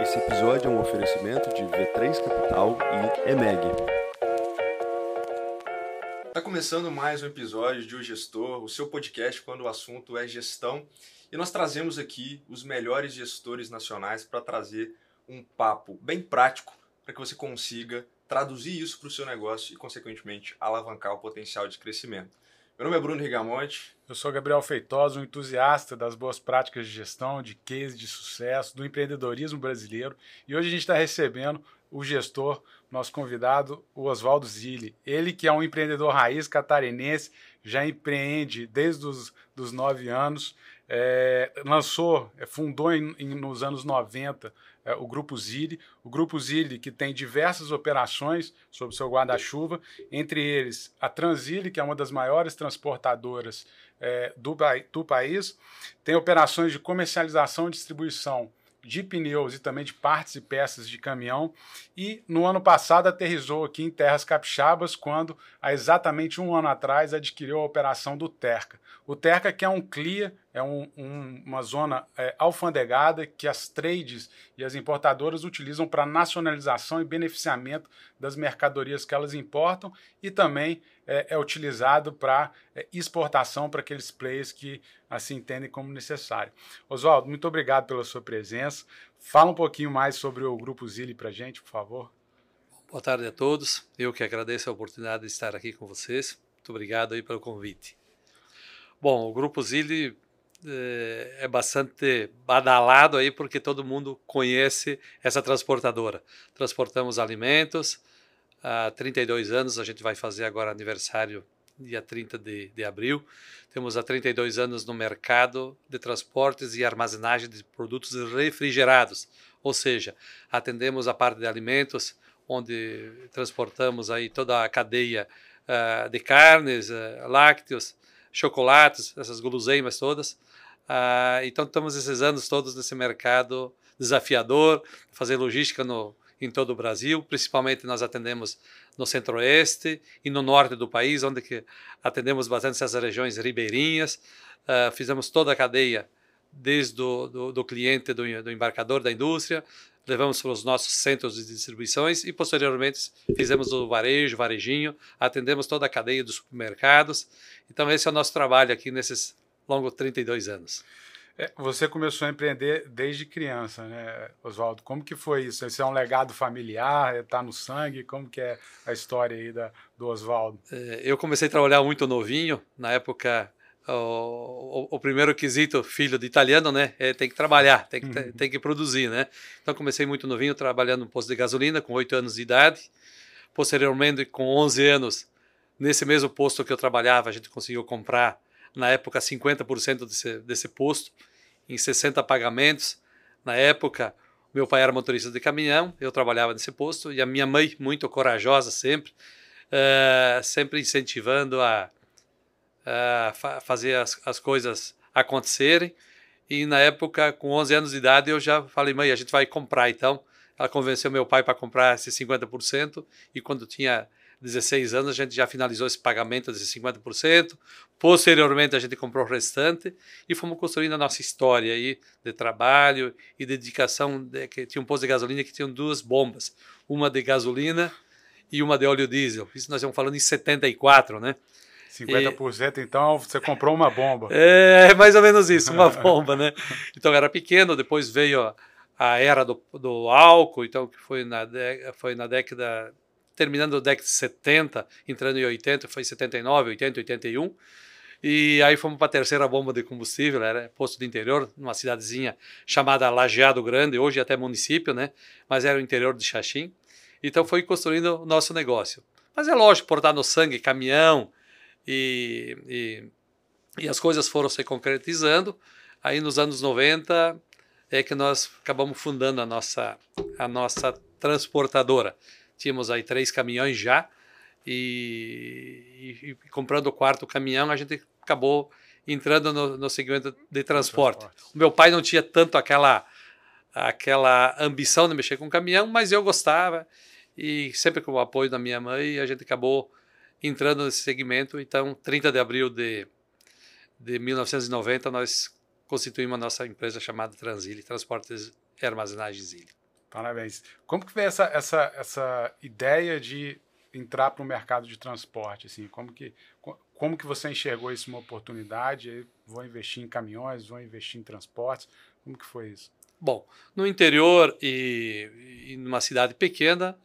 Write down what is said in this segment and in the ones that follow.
Esse episódio é um oferecimento de V3 Capital e EMEG. Está começando mais um episódio de O Gestor, o seu podcast quando o assunto é gestão. E nós trazemos aqui os melhores gestores nacionais para trazer um papo bem prático para que você consiga traduzir isso para o seu negócio e, consequentemente, alavancar o potencial de crescimento. Meu nome é Bruno Rigamonte. Eu sou Gabriel Feitosa, um entusiasta das boas práticas de gestão, de case de sucesso, do empreendedorismo brasileiro. E hoje a gente está recebendo o gestor, nosso convidado, o Oswaldo Zilli. Ele que é um empreendedor raiz catarinense, já empreende desde os dos nove anos, é, lançou, é, fundou em, em, nos anos 90 é, o Grupo Zilli. O Grupo Zilli que tem diversas operações sob seu guarda-chuva, entre eles a Transilli, que é uma das maiores transportadoras é, do, do país, tem operações de comercialização e distribuição de pneus e também de partes e peças de caminhão. E no ano passado aterrizou aqui em Terras Capixabas, quando há exatamente um ano atrás adquiriu a operação do Terca. O Terca que é um CLIA, é um, um, uma zona é, alfandegada que as trades e as importadoras utilizam para nacionalização e beneficiamento das mercadorias que elas importam e também é, é utilizado para é, exportação para aqueles players que assim entendem como necessário. Oswaldo, muito obrigado pela sua presença. Fala um pouquinho mais sobre o Grupo Zilli para a gente, por favor. Boa tarde a todos. Eu que agradeço a oportunidade de estar aqui com vocês. Muito obrigado aí pelo convite. Bom, o Grupo Zilli é, é bastante badalado aí porque todo mundo conhece essa transportadora. Transportamos alimentos há 32 anos, a gente vai fazer agora aniversário dia 30 de, de abril. Temos há 32 anos no mercado de transportes e armazenagem de produtos refrigerados, ou seja, atendemos a parte de alimentos, onde transportamos aí toda a cadeia uh, de carnes, uh, lácteos, chocolates, essas guloseimas todas. Uh, então estamos esses anos todos nesse mercado desafiador, fazer logística no, em todo o Brasil, principalmente nós atendemos no centro-oeste e no norte do país, onde que atendemos bastante essas regiões ribeirinhas, uh, fizemos toda a cadeia desde o do, do cliente, do, do embarcador, da indústria, levamos para os nossos centros de distribuições e posteriormente fizemos o varejo, varejinho, atendemos toda a cadeia dos supermercados. Então esse é o nosso trabalho aqui nesses longos 32 anos. É, você começou a empreender desde criança, né, Oswaldo? Como que foi isso? Isso é um legado familiar? Está no sangue? Como que é a história aí da, do Oswaldo? É, eu comecei a trabalhar muito novinho. Na época, o, o, primeiro quesito, filho de italiano, né? É, tem que trabalhar, tem que, uhum. tem que produzir, né? Então comecei muito novinho, trabalhando no posto de gasolina, com 8 anos de idade. Posteriormente, com 11 anos, nesse mesmo posto que eu trabalhava, a gente conseguiu comprar na época 50% desse, desse posto, em 60 pagamentos. Na época, meu pai era motorista de caminhão, eu trabalhava nesse posto, e a minha mãe, muito corajosa sempre, uh, sempre incentivando a, fa fazer as, as coisas acontecerem. E na época, com 11 anos de idade, eu já falei, mãe, a gente vai comprar então. Ela convenceu meu pai para comprar esses 50%, e quando tinha 16 anos, a gente já finalizou esse pagamento desses 50%. Posteriormente, a gente comprou o restante e fomos construindo a nossa história aí de trabalho e dedicação. De, que tinha um posto de gasolina que tinha duas bombas, uma de gasolina e uma de óleo diesel. Isso nós estamos falando em 74, né? 50% e, então você comprou uma bomba. É, mais ou menos isso, uma bomba, né? Então era pequeno, depois veio a, a era do, do álcool, então que foi na, foi na década terminando o década de 70, entrando em 80, foi 79, 80, 81. E aí fomos para a terceira bomba de combustível, era posto de interior, numa cidadezinha chamada Lajeado Grande, hoje até município, né? Mas era o interior de Xaxim. Então foi construindo o nosso negócio. Mas é lógico, portar no sangue, caminhão, e, e, e as coisas foram se concretizando. Aí nos anos 90 é que nós acabamos fundando a nossa, a nossa transportadora. Tínhamos aí três caminhões já e, e, e comprando o quarto caminhão a gente acabou entrando no, no segmento de transporte. O meu pai não tinha tanto aquela aquela ambição de mexer com caminhão, mas eu gostava e sempre com o apoio da minha mãe a gente acabou entrando nesse segmento. Então, 30 de abril de, de 1990 nós constituímos a nossa empresa chamada Transile, Transportes e Armazenagem Zile. Parabéns. Como que foi essa, essa, essa ideia de entrar para o mercado de transporte? Assim, como, que, como que você enxergou isso uma oportunidade? Vou investir em caminhões, vou investir em transportes. Como que foi isso? Bom, no interior e, e numa cidade pequena,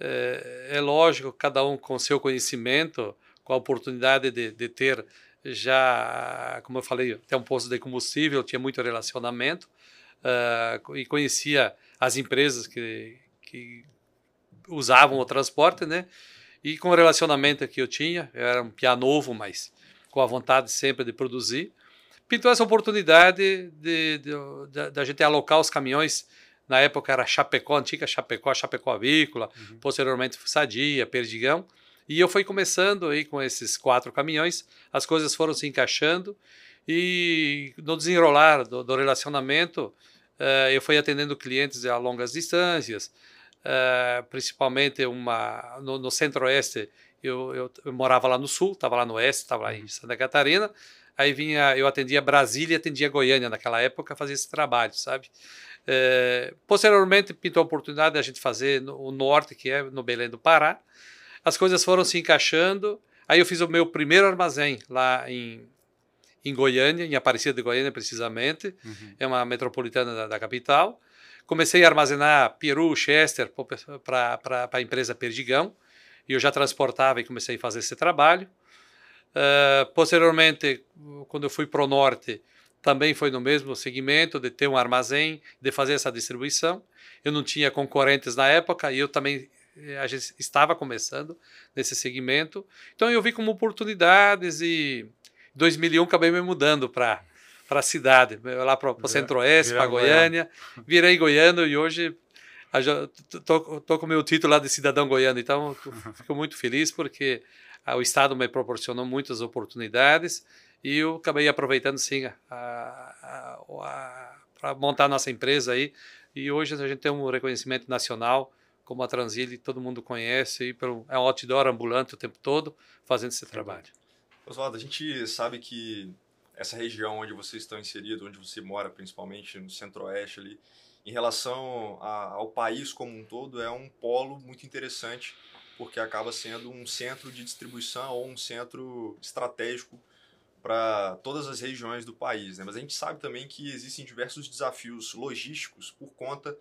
é, é, lógico, cada um com seu conhecimento, com a oportunidade de, de ter já, como eu falei, até um posto de combustível, tinha muito relacionamento uh, e conhecia as empresas que, que usavam o transporte, né? E com o relacionamento que eu tinha, eu era um piá novo, mas com a vontade sempre de produzir, pintou essa oportunidade de, de, de, de a gente alocar os caminhões. Na época era Chapecó, antiga Chapecó, Chapecó Avícola, uhum. posteriormente Sadia, Perdigão. E eu fui começando aí com esses quatro caminhões, as coisas foram se encaixando e no desenrolar do, do relacionamento, uh, eu fui atendendo clientes a longas distâncias, uh, principalmente uma no, no centro-oeste, eu, eu, eu, morava lá no sul, estava lá no oeste, estava lá em uhum. Santa Catarina, aí vinha, eu atendia Brasília e atendia Goiânia naquela época, fazia esse trabalho, sabe? É, posteriormente pintou a oportunidade de a gente fazer no, o norte, que é no Belém do Pará, as coisas foram se encaixando. Aí eu fiz o meu primeiro armazém lá em, em Goiânia, em Aparecida de Goiânia, precisamente. Uhum. É uma metropolitana da, da, capital. Comecei a armazenar peru, chester para a empresa Perdigão. E eu já transportava e comecei a fazer esse trabalho. Uh, posteriormente, quando eu fui para o norte, também foi no mesmo segmento de ter um armazém, de fazer essa distribuição. Eu não tinha concorrentes na época e eu também eh, a gente estava começando nesse segmento. Então eu vi como oportunidades e em 2001 acabei me mudando para para a cidade, lá para o Centro-Oeste, para Goiânia. Virei goiano e hoje estou com o meu título lá de cidadão goiano. Então fico muito feliz porque o Estado me proporcionou muitas oportunidades e eu acabei aproveitando sim para montar nossa empresa aí. E hoje a gente tem um reconhecimento nacional como a Transile todo mundo conhece, e pelo, é um outdoor ambulante o tempo todo fazendo esse trabalho. Oswaldo, a gente sabe que essa região onde vocês estão inseridos, onde você mora principalmente, no centro-oeste ali, em relação a, ao país como um todo, é um polo muito interessante, porque acaba sendo um centro de distribuição ou um centro estratégico para todas as regiões do país. Né? Mas a gente sabe também que existem diversos desafios logísticos por conta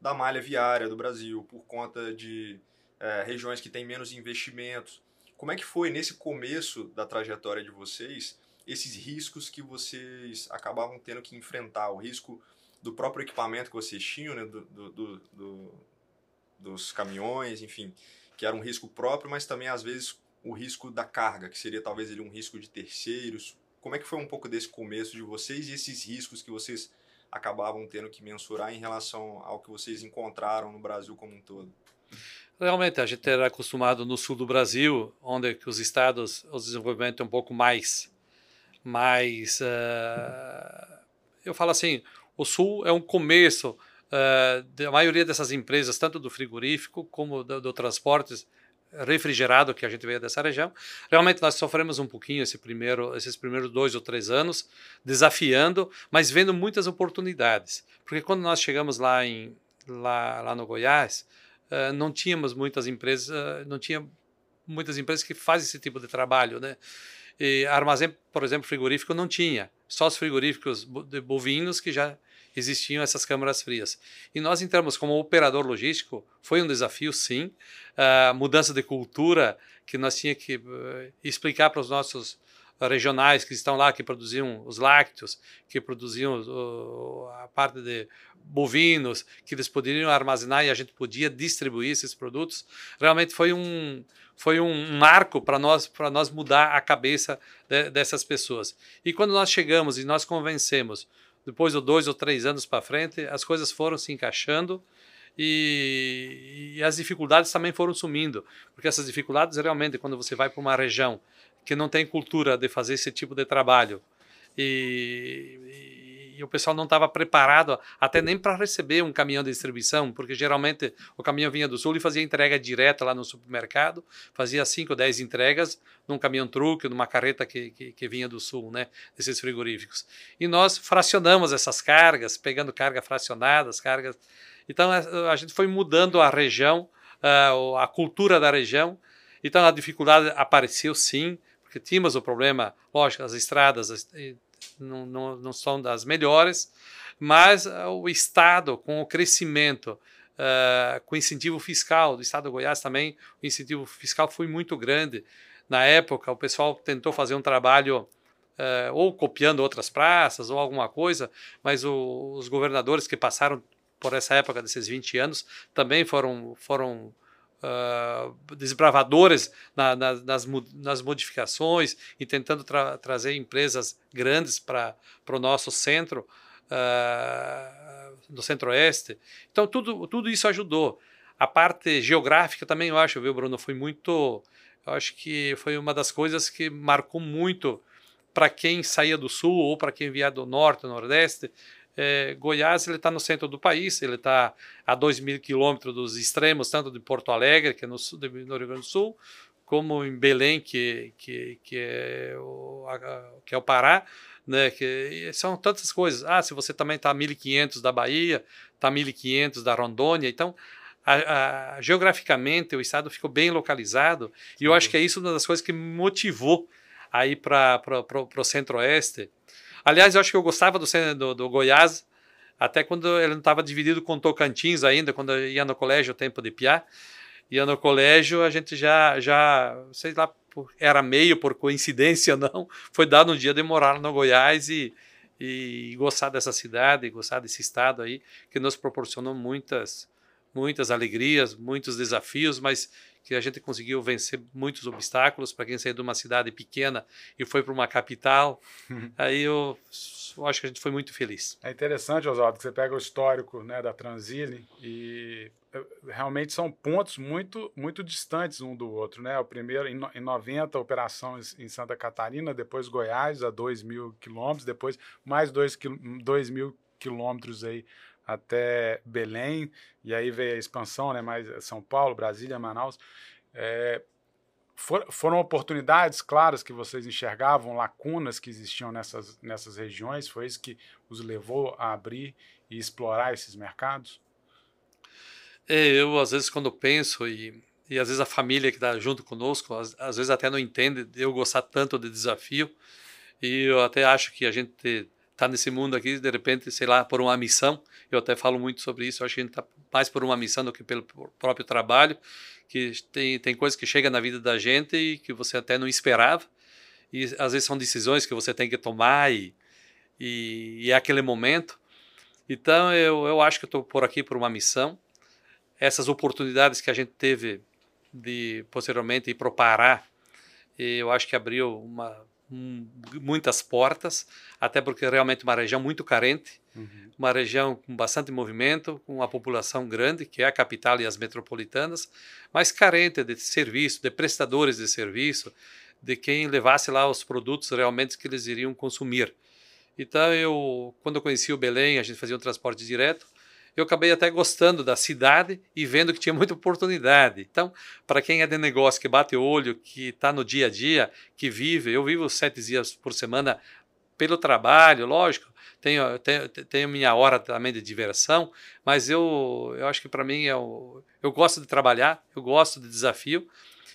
da malha viária do Brasil, por conta de é, regiões que têm menos investimentos. Como é que foi nesse começo da trajetória de vocês esses riscos que vocês acabavam tendo que enfrentar? O risco do próprio equipamento que vocês tinham, né, do, do, do, dos caminhões, enfim, que era um risco próprio, mas também às vezes o risco da carga, que seria talvez ele um risco de terceiros. Como é que foi um pouco desse começo de vocês e esses riscos que vocês acabavam tendo que mensurar em relação ao que vocês encontraram no Brasil como um todo? Realmente, a gente era acostumado no sul do Brasil, onde os estados, o desenvolvimento é um pouco mais, mais, uh, eu falo assim, o sul é um começo uh, da maioria dessas empresas, tanto do frigorífico como do, do transportes, refrigerado que a gente veio dessa região. Realmente nós sofremos um pouquinho esse primeiro, esses primeiros dois ou três anos, desafiando, mas vendo muitas oportunidades. Porque quando nós chegamos lá, em, lá, lá no Goiás, uh, não tínhamos muitas empresas, uh, não tinha muitas empresas que fazem esse tipo de trabalho, né? E armazém, por exemplo, frigorífico não tinha, só os frigoríficos de bovinos que já existiam essas câmaras frias. E nós entramos como operador logístico, foi um desafio, sim. A mudança de cultura que nós tínhamos que uh, explicar para os nossos regionais que estão lá, que produziam os lácteos, que produziam a parte de bovinos, que eles poderiam armazenar e a gente podia distribuir esses produtos. Realmente foi um foi um marco para nós para nós mudar a cabeça de, dessas pessoas. E quando nós chegamos e nós convencemos depois de dois ou três anos para frente, as coisas foram se encaixando e, e, as dificuldades também foram sumindo, porque essas dificuldades realmente, quando você vai para uma região que não tem cultura de fazer esse tipo de trabalho e, o pessoal não estava preparado até nem para receber um caminhão de distribuição, porque geralmente o caminhão vinha do sul e fazia entrega direta lá no supermercado, fazia 5 ou 10 entregas num caminhão truque, numa carreta que, que, que, vinha do sul, né, desses frigoríficos. E nós fracionamos essas cargas, pegando carga fracionadas, cargas. Então a, a gente foi mudando a região, uh, a cultura da região. Então a dificuldade apareceu sim, porque tínhamos o problema, lógico, as estradas não, não, não são das melhores, mas uh, o Estado, com o crescimento, uh, com incentivo fiscal do Estado de Goiás também, o incentivo fiscal foi muito grande. Na época, o pessoal tentou fazer um trabalho uh, ou copiando outras praças ou alguma coisa, mas o, os governadores que passaram por essa época desses 20 anos também foram, foram uh, desbravadores na, na, nas, nas modificações e tentando tra trazer empresas grandes para o nosso centro, uh, do centro-oeste. Então, tudo, tudo isso ajudou. A parte geográfica também, eu acho, viu, Bruno, foi muito. Eu acho que foi uma das coisas que marcou muito para quem saía do sul ou para quem via do norte, nordeste, é, Goiás ele está no centro do país, ele está a 2 mil quilômetros dos extremos, tanto de Porto Alegre, que é no, sul, no Rio Grande do Sul, como em Belém, que, que, que, é, o, a, que é o Pará, né, que são tantas coisas. Ah, se você também está a 1.500 da Bahia, está a 1.500 da Rondônia, então a, a, geograficamente o estado ficou bem localizado e eu acho que é isso uma das coisas que me motivou a ir para o centro-oeste, Aliás, eu acho que eu gostava do, do, do Goiás, até quando ele não estava dividido com Tocantins ainda, quando eu ia no colégio, o tempo de Piá. Ia no colégio, a gente já, já sei lá, era meio por coincidência não, foi dado um dia de morar no Goiás e, e gostar dessa cidade, gostar desse estado aí, que nos proporcionou muitas, muitas alegrias, muitos desafios, mas que a gente conseguiu vencer muitos obstáculos para quem saiu de uma cidade pequena e foi para uma capital. Aí eu, eu, acho que a gente foi muito feliz. É interessante, Oswaldo, que você pega o histórico né, da Transile e eh, realmente são pontos muito muito distantes um do outro, né? O primeiro em, em 90 operações em Santa Catarina, depois Goiás a 2 mil quilômetros, depois mais 2 mil quilômetros aí até Belém, e aí veio a expansão, né, mais São Paulo, Brasília, Manaus. É, for, foram oportunidades claras que vocês enxergavam, lacunas que existiam nessas, nessas regiões? Foi isso que os levou a abrir e explorar esses mercados? É, eu, às vezes, quando penso, e, e às vezes a família que está junto conosco, às, às, vezes até não entende eu gostar tanto de desafio, e eu até acho que a gente está nesse mundo aqui, de repente, sei lá, por uma missão. Eu até falo muito sobre isso. Eu acho que a gente está mais por uma missão do que pelo próprio trabalho. Que tem, tem coisas que chegam na vida da gente e que você até não esperava. E às vezes são decisões que você tem que tomar e, e, e é aquele momento. Então eu, eu acho que estou por aqui por uma missão. Essas oportunidades que a gente teve de posteriormente ir para o Pará, eu acho que abriu uma muitas portas, até porque é realmente uma região muito carente, uhum. uma região com bastante movimento, com uma população grande, que é a capital e as metropolitanas, mas carente de serviço, de prestadores de serviço, de quem levasse lá os produtos realmente que eles iriam consumir. Então, eu, quando eu conheci o Belém, a gente fazia um transporte direto, eu acabei até gostando da cidade e vendo que tinha muita oportunidade. Então, para quem é de negócio, que bate o olho, que está no dia a dia, que vive, eu vivo sete dias por semana pelo trabalho, lógico, tenho, tenho, tenho minha hora também de diversão, mas eu, eu acho que para mim é o, eu gosto de trabalhar, eu gosto de desafio.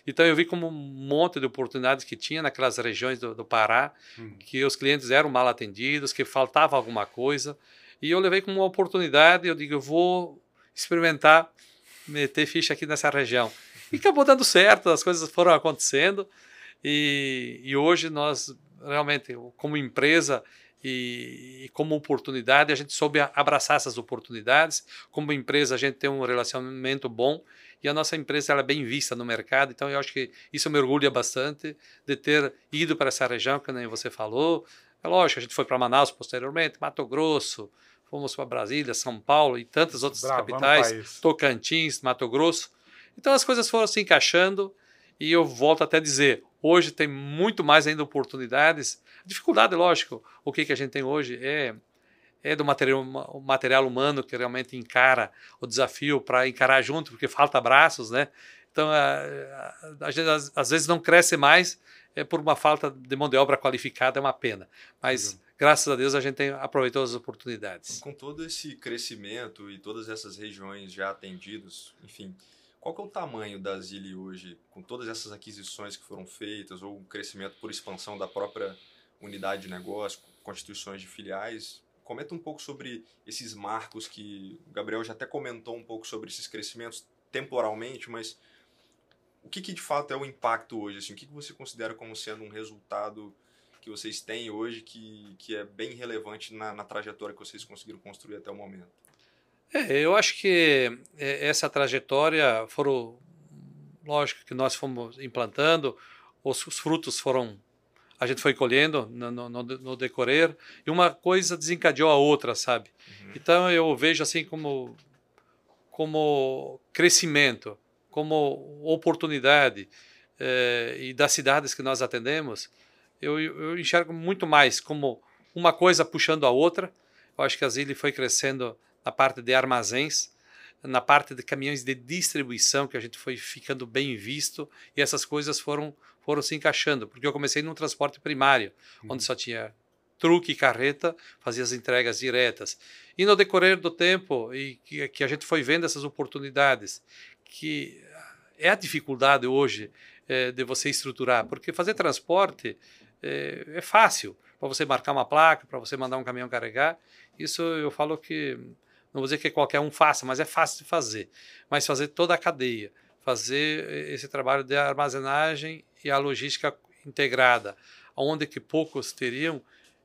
Então eu vi como um monte de oportunidades que tinha naquelas regiões do, do Pará, uhum. que os clientes eram mal atendidos, que faltava alguma coisa. E eu levei como uma oportunidade, eu digo, eu vou experimentar meter ficha aqui nessa região. E acabou dando certo, as coisas foram acontecendo. E, e hoje nós realmente, como empresa e, e, como oportunidade, a gente soube abraçar essas oportunidades. Como empresa, a gente tem um relacionamento bom e a nossa empresa ela é bem vista no mercado. Então, eu acho que isso me orgulha bastante de ter ido para essa região, que nem você falou. É lógico, a gente foi para Manaus posteriormente, Mato Grosso, fomos para Brasília, São Paulo e tantas outras capitais, Tocantins, Mato Grosso. Então as coisas foram se encaixando e eu volto até a dizer, hoje tem muito mais ainda oportunidades. Dificuldade, lógico, o que, que a gente tem hoje é, é do material, material humano que realmente encara o desafio para encarar junto, porque falta braços, né? Então, a, a, a gente às, às, vezes não cresce mais é por uma falta de mão de obra qualificada, é uma pena. Mas, uhum. graças a Deus, a gente tem, aproveitou as oportunidades. Com todo esse crescimento e todas essas regiões já atendidas, enfim, qual é o tamanho da Zili hoje, com todas essas aquisições que foram feitas, ou o crescimento por expansão da própria unidade de negócio, constituições de filiais? Comenta um pouco sobre esses marcos que o Gabriel já até comentou um pouco sobre esses crescimentos temporalmente, mas o que, que de fato é o impacto hoje? Assim, o que, que você considera como sendo um resultado que vocês têm hoje que, que é bem relevante na, na trajetória que vocês conseguiram construir até o momento? É, eu acho que é, essa trajetória foram, lógico que nós fomos implantando, os, os frutos foram a gente foi colhendo no, no, no, decorrer e uma coisa desencadeou a outra, sabe? Uhum. Então eu vejo assim como como crescimento, como oportunidade eh, e das cidades que nós atendemos, eu, eu, enxergo muito mais como uma coisa puxando a outra. Eu acho que a Zili foi crescendo na parte de armazéns, na parte de caminhões de distribuição, que a gente foi ficando bem visto, e essas coisas foram foram se encaixando, porque eu comecei num transporte primário, uhum. onde só tinha truque e carreta, fazia as entregas diretas. E no decorrer do tempo, e que, que a gente foi vendo essas oportunidades, que é a dificuldade hoje é, de você estruturar, porque fazer transporte é, é fácil, para você marcar uma placa, para você mandar um caminhão carregar, isso eu falo que, não vou dizer que qualquer um faça, mas é fácil de fazer. Mas fazer toda a cadeia, fazer esse trabalho de armazenagem e a logística integrada, onde que poucos teriam.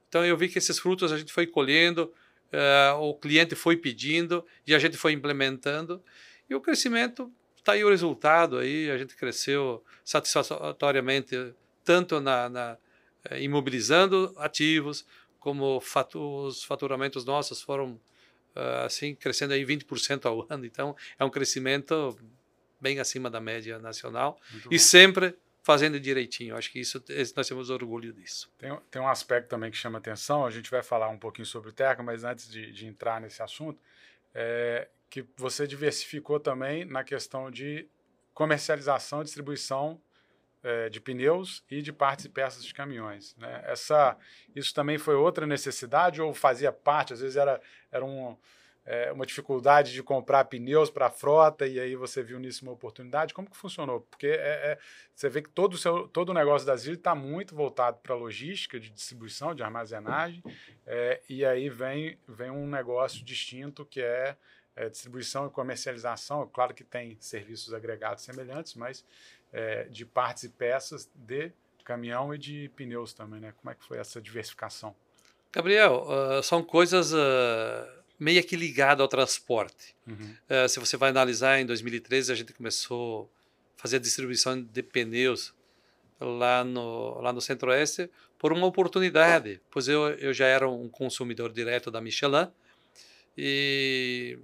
Então eu vi que esses frutos a gente foi colhendo, uh, o cliente foi pedindo e a gente foi implementando e o crescimento está aí o resultado aí a gente cresceu satisfatoriamente tanto na, na eh, imobilizando ativos como fatu os faturamentos nossos foram uh, assim crescendo aí 20% ao ano então é um crescimento bem acima da média nacional e sempre fazendo direitinho. Acho que isso nós temos orgulho disso. Tem, tem um aspecto também que chama atenção, a gente vai falar um pouquinho sobre o Teca, mas antes de, de entrar nesse assunto, é que você diversificou também na questão de comercialização e distribuição é, de pneus e de partes e peças de caminhões. Né? Essa, isso também foi outra necessidade ou fazia parte, às vezes era, era um é, uma dificuldade de comprar pneus para a frota e aí você viu nisso uma oportunidade? Como que funcionou? Porque é, é, você vê que todo o, seu, todo o negócio da Zilli está muito voltado para logística, de distribuição, de armazenagem, é, e aí vem, vem um negócio distinto que é, é distribuição e comercialização. Claro que tem serviços agregados semelhantes, mas é, de partes e peças de caminhão e de pneus também, né? Como é que foi essa diversificação? Gabriel, uh, são coisas... Uh meio que ligado ao transporte. Uhum. Uh, se você vai analisar, em 2013 a gente começou a fazer a distribuição de pneus lá no, lá no Centro-Oeste por uma oportunidade, pois eu, eu já era um consumidor direto da Michelin e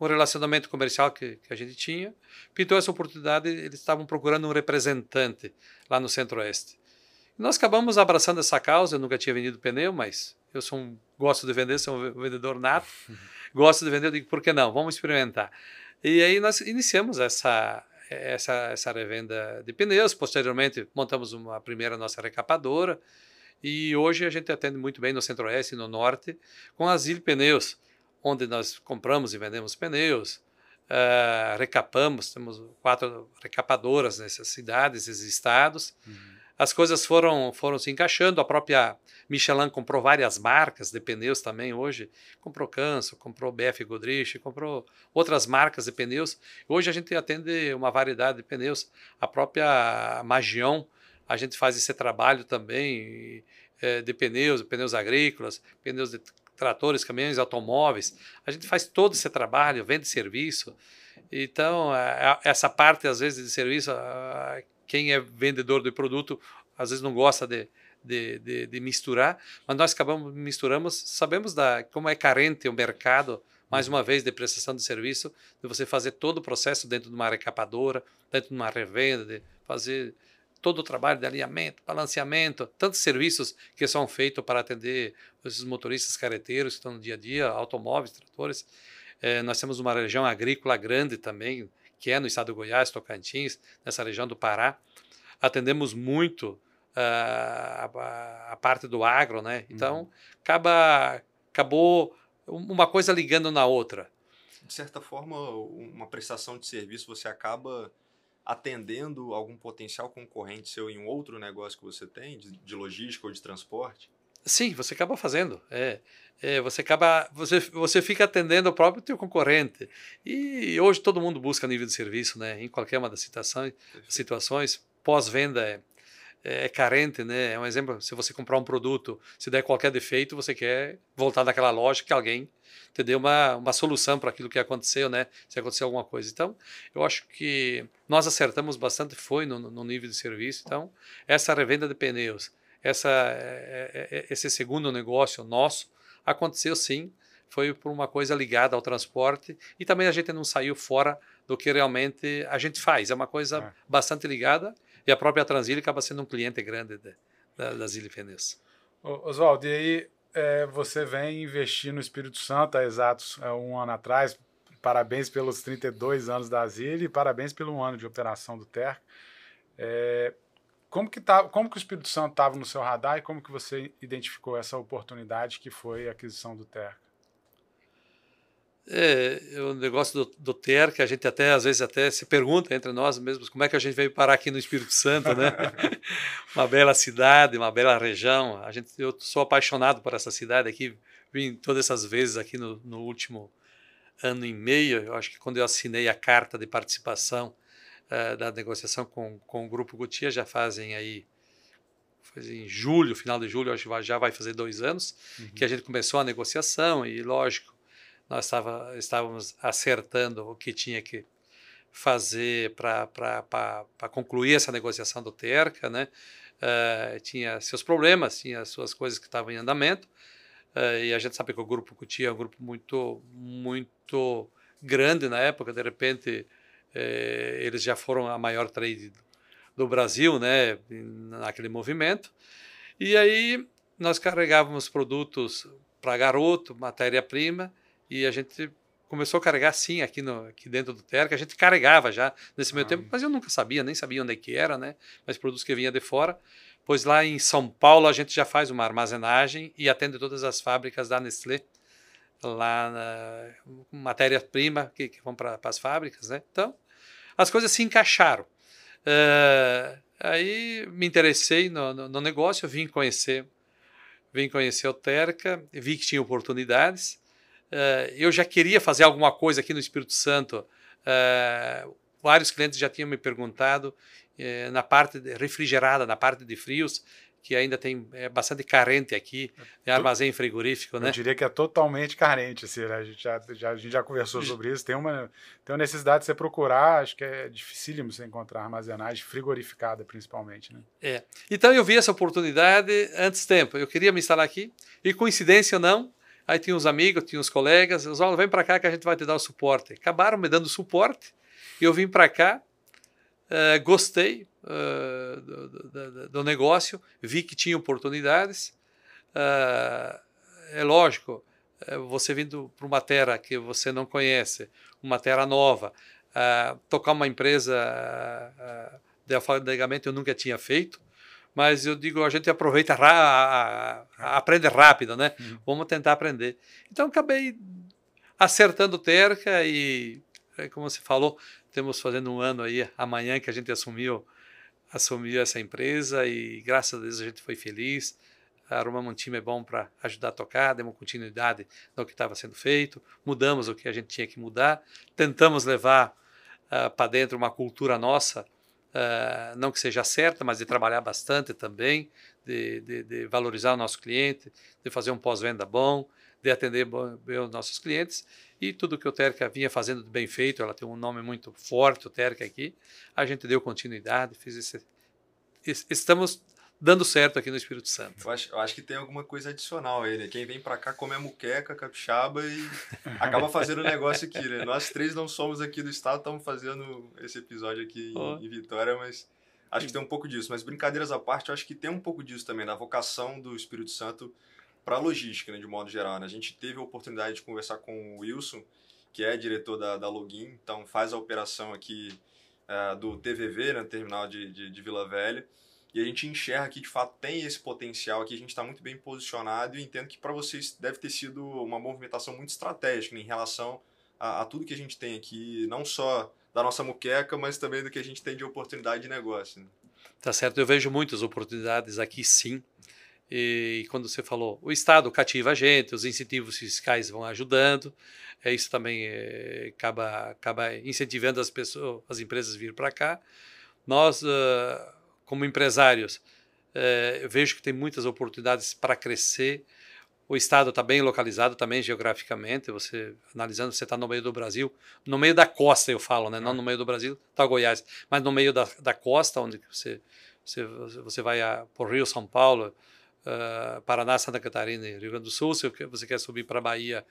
o relacionamento comercial que, que a gente tinha, pintou essa oportunidade, eles estavam procurando um representante lá no Centro-Oeste. Nós acabamos abraçando essa causa, eu nunca tinha vendido pneu, mas eu sou um, gosto de vender, sou um vendedor nato, uhum. gosto de vender, eu digo, por que não? Vamos experimentar. E aí nós iniciamos essa, essa, essa revenda de pneus, posteriormente montamos uma primeira nossa recapadora, e hoje a gente atende muito bem no Centro-Oeste e no Norte, com a Zil Pneus, onde nós compramos e vendemos pneus, uh, recapamos, temos quatro recapadoras nessas cidades, esses estados, uhum as coisas foram, foram se encaixando. A própria Michelin comprou várias marcas de pneus também hoje. Comprou Canso, comprou BF Godrich, comprou outras marcas de pneus. Hoje a gente atende uma variedade de pneus. A própria Magion, a gente faz esse trabalho também é, de pneus, pneus agrícolas, pneus de tratores, caminhões, automóveis. A gente faz todo esse trabalho, vende serviço. Então, essa parte, às vezes, de serviço, quem é vendedor de produto às vezes não gosta de, de, de, de misturar, mas nós acabamos misturamos, sabemos da como é carente o mercado, mais uma vez, de prestação de serviço, de você fazer todo o processo dentro de uma recapadora, dentro de uma revenda, de fazer todo o trabalho de alinhamento, balanceamento, tantos serviços que são feitos para atender esses motoristas carreteiros que estão no dia a dia, automóveis, tratores. É, nós temos uma região agrícola grande também, que é no estado do Goiás, Tocantins, nessa região do Pará. Atendemos muito uh, a, a, parte do agro, né? Então, uhum. acaba, acabou uma coisa ligando na outra. De certa forma, uma prestação de serviço você acaba atendendo algum potencial concorrente seu em um outro negócio que você tem, de, de logística ou de transporte? Sim, você acaba fazendo. É, é, você acaba, você, você fica atendendo o próprio teu concorrente. E hoje todo mundo busca nível de serviço, né? Em qualquer uma das situações, situações pós-venda é, é, carente, né? É um exemplo, se você comprar um produto, se der qualquer defeito, você quer voltar naquela loja que alguém te dê uma, uma solução para aquilo que aconteceu, né? Se aconteceu alguma coisa. Então, eu acho que nós acertamos bastante, foi no, no nível de serviço. Então, essa revenda de pneus, essa, é, é, é, esse segundo negócio nosso, aconteceu sim, foi por uma coisa ligada ao transporte e também a gente não saiu fora do que realmente a gente faz. É uma coisa é. bastante ligada e a própria Transilha acaba sendo um cliente grande de, da, das Ilha Pneus. Oswaldo, e aí é, você vem investir no Espírito Santo há exatos é, um ano atrás. Parabéns pelos 32 anos da Zilli e parabéns pelo ano de operação do TER. É, como que, tá, como que o Espírito Santo estava no seu radar e como que você identificou essa oportunidade que foi a aquisição do TER? É, é o negócio do, do TER, que a gente até às vezes até se pergunta entre nós mesmos como é que a gente veio parar aqui no Espírito Santo, né? uma bela cidade, uma bela região. A gente, eu sou apaixonado por essa cidade aqui, vim todas essas vezes aqui no, no último ano e meio. Eu acho que quando eu assinei a carta de participação uh, da negociação com, com o Grupo Gotia, já fazem aí em julho, final de julho, acho que já vai fazer dois anos, uhum. que a gente começou a negociação e, lógico, nós estava, estávamos acertando o que tinha que fazer para concluir essa negociação do TERCA, né? Uh, tinha seus problemas, tinha suas coisas que estavam em andamento, uh, e a gente sabe que o Grupo Cutia é um grupo muito, muito grande na época, de repente uh, eles já foram a maior trade do Brasil, né, naquele movimento, e aí nós carregávamos produtos para garoto, matéria-prima, e a gente começou a carregar sim aqui, no, aqui dentro do Terca. A gente carregava já nesse meio ah. tempo, mas eu nunca sabia, nem sabia onde é que era, né? Mas produtos que vinha de fora. Pois lá em São Paulo a gente já faz uma armazenagem e atende todas as fábricas da Nestlé lá matéria-prima que, que, vão para as fábricas, né? Então as coisas se encaixaram. Uh, aí me interessei no, no, no, negócio, vim conhecer, vim conhecer o Terca, vi que tinha oportunidades Uh, eu já queria fazer alguma coisa aqui no Espírito Santo. Uh, vários clientes já tinham me perguntado uh, na parte refrigerada, na parte de frios, que ainda tem é bastante carente aqui, é armazém frigorífico, né? Eu diria que é totalmente carente, assim, né? a, gente já, já, a gente já conversou sobre isso, tem uma, tem uma necessidade de você procurar, acho que é dificílimo você encontrar armazenagem frigorificada, principalmente, né? É, então eu vi essa oportunidade antes tempo, eu queria me instalar aqui, e coincidência ou não, Aí tinha uns amigos, tinha uns colegas, os vem para cá que a gente vai te dar o suporte. Acabaram me dando suporte, e eu vim para cá, uh, gostei uh, do, do, do, negócio, vi que tinha oportunidades. Uh, é lógico, você vindo para uma terra que você não conhece, uma terra nova, tocar uma empresa de alfandegamento eu nunca tinha feito, mas eu digo, a gente aproveita, aprende rápido, né? Uhum. Vamos tentar aprender. Então, acabei acertando terca e, é, como você falou, temos fazendo um ano aí, amanhã que a gente assumiu, assumiu essa empresa e, graças a Deus, a gente foi feliz. Arrumamos um time bom para ajudar a tocar, demos continuidade no que estava sendo feito, mudamos o que a gente tinha que mudar, tentamos levar uh, para dentro uma cultura nossa, Uh, não que seja certa, mas de trabalhar bastante também, de, de, de valorizar o nosso cliente, de fazer um pós-venda bom, de atender bem os nossos clientes. E tudo que o Terca vinha fazendo de bem feito, ela tem um nome muito forte, o Terca aqui, a gente deu continuidade, fez esse, estamos dando certo aqui no Espírito Santo. Eu acho, eu acho que tem alguma coisa adicional aí, né? Quem vem para cá come a muqueca, capixaba e acaba fazendo o negócio aqui, né? Nós três não somos aqui do estado, estamos fazendo esse episódio aqui oh. em, em, Vitória, mas acho que tem um pouco disso. Mas brincadeiras à parte, eu acho que tem um pouco disso também, na vocação do Espírito Santo para a logística, né, de modo geral. Né? A gente teve a oportunidade de conversar com o Wilson, que é diretor da, da Login, então faz a operação aqui uh, do TVV, né, terminal de, de, de, Vila Velha, e a gente enxerga que de fato tem esse potencial aqui, a gente está muito bem posicionado e entendo que para vocês deve ter sido uma movimentação muito estratégica em relação a, a, tudo que a gente tem aqui, não só da nossa muqueca, mas também do que a gente tem de oportunidade de negócio. Né? Tá certo, eu vejo muitas oportunidades aqui sim. E quando você falou, o Estado cativa a gente, os incentivos fiscais vão ajudando, é, isso também é, acaba, acaba incentivando as pessoas, as empresas vir para cá. Nós, uh, como empresários, uh, vejo que tem muitas oportunidades para crescer. O estado está bem localizado também geograficamente. Você analisando, você está no meio do Brasil, no meio da costa, eu falo, né? Não no meio do Brasil, está Goiás, mas no meio da, da costa, onde você você, você vai por Rio, São Paulo, uh, Paraná, Santa Catarina e Rio Grande do Sul, se você quer subir para Bahia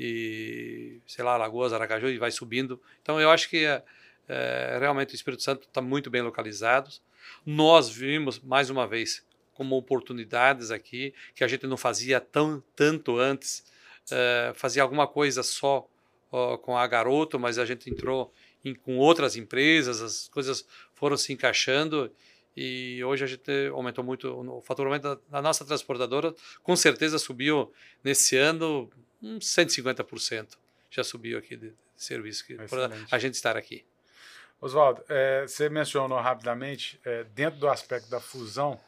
e, sei lá, Lagoas, Aracaju e vai subindo. Então, eu acho que é, é, realmente o Espírito Santo está muito bem localizado. Nós vimos, mais uma vez, como oportunidades aqui, que a gente não fazia tão, tanto antes, é, fazia alguma coisa só ó, com a Garoto, mas a gente entrou em, com outras empresas, as coisas foram se encaixando e hoje a gente aumentou muito o faturamento da nossa transportadora, com certeza subiu nesse ano uns 150%. Já subiu aqui de serviço para a gente estar aqui. Oswaldo, é, você mencionou rapidamente, é, dentro do aspecto da fusão,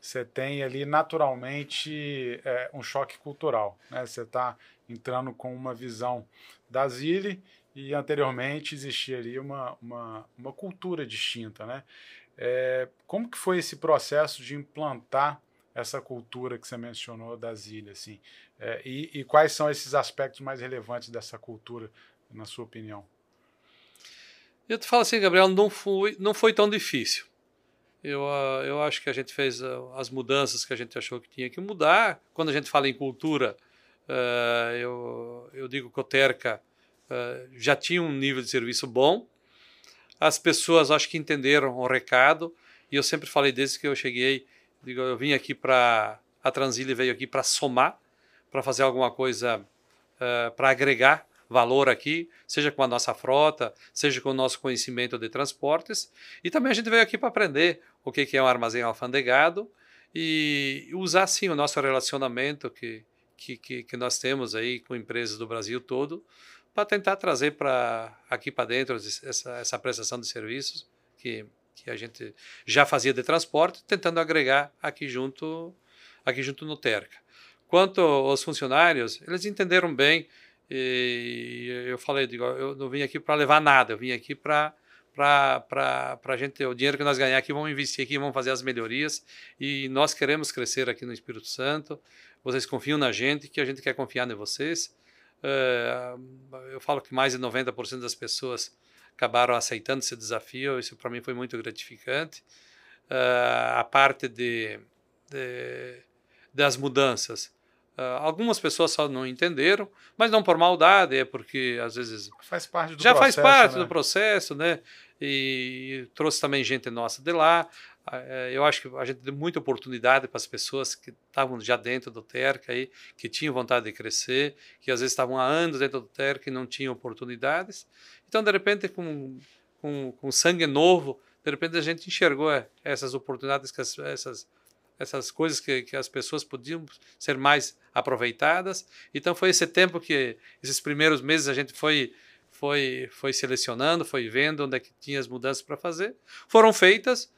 você tem ali naturalmente é, um choque cultural. Né? Você está entrando com uma visão da Zile e anteriormente existia ali uma, uma, uma cultura distinta. Né? É, como que foi esse processo de implantar essa cultura que você mencionou das ilhas, assim? É, e, e, quais são esses aspectos mais relevantes dessa cultura, na sua opinião? Eu te falo assim, Gabriel, não foi, não foi tão difícil. Eu, ah, eu acho que a gente fez ah, as mudanças que a gente achou que tinha que mudar. Quando a gente fala em cultura, uh, eu, eu digo que o Terca já tinha um nível de serviço bom, as pessoas acho que entenderam o recado e eu sempre falei desde que eu cheguei, eu vim aqui para a Transile veio aqui para somar, para fazer alguma coisa para agregar valor aqui, seja com a nossa frota, seja com o nosso conhecimento de transportes. E também a gente veio aqui para aprender o que é um armazém alfandegado e usar sim o nosso relacionamento que, que, que, que nós temos aí com empresas do Brasil todo para tentar trazer para aqui para dentro essa, essa prestação de serviços que, que a gente já fazia de transporte, tentando agregar aqui junto, aqui junto no Terca. Quanto aos funcionários, eles entenderam bem e eu falei, digo, eu não vim aqui para levar nada, eu vim aqui para para a gente, o dinheiro que nós ganhar aqui, vamos investir aqui, vamos fazer as melhorias e nós queremos crescer aqui no Espírito Santo. Vocês confiam na gente, que a gente quer confiar em vocês. Eh, eu falo que mais de 90% das pessoas acabaram aceitando esse desafio, isso para mim foi muito gratificante. Eh, a parte de, de das mudanças. Uh, algumas pessoas só não entenderam, mas não por maldade, é porque às vezes faz parte do já processo, faz parte né? do processo, né? E trouxe também gente nossa de lá. É, eu acho que a gente deu muita oportunidade para as pessoas que estavam já dentro do TERC, aí, que tinham vontade de crescer, que às vezes estavam há anos dentro do TERC e não tinham oportunidades. Então, de repente, com, com, com sangue novo, de repente a gente enxergou é, essas oportunidades, que as, essas, essas coisas que, que as pessoas podiam ser mais aproveitadas. Então, foi esse tempo que, esses primeiros meses, a gente foi foi, foi selecionando, foi vendo onde é que tinha as mudanças para fazer. Foram feitas,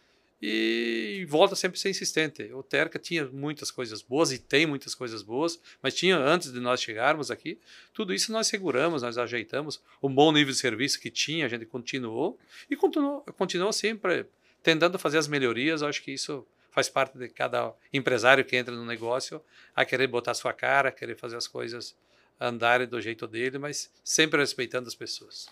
e volta sempre a ser insistente. O Terca tinha muitas coisas boas e tem muitas coisas boas, mas tinha antes de nós chegarmos aqui, tudo isso nós seguramos, nós ajeitamos. O bom nível de serviço que tinha, a gente continuou e continuou, continuou sempre tentando fazer as melhorias. Acho que isso faz parte de cada empresário que entra no negócio a querer botar sua cara, querer fazer as coisas andarem do jeito dele, mas sempre respeitando as pessoas.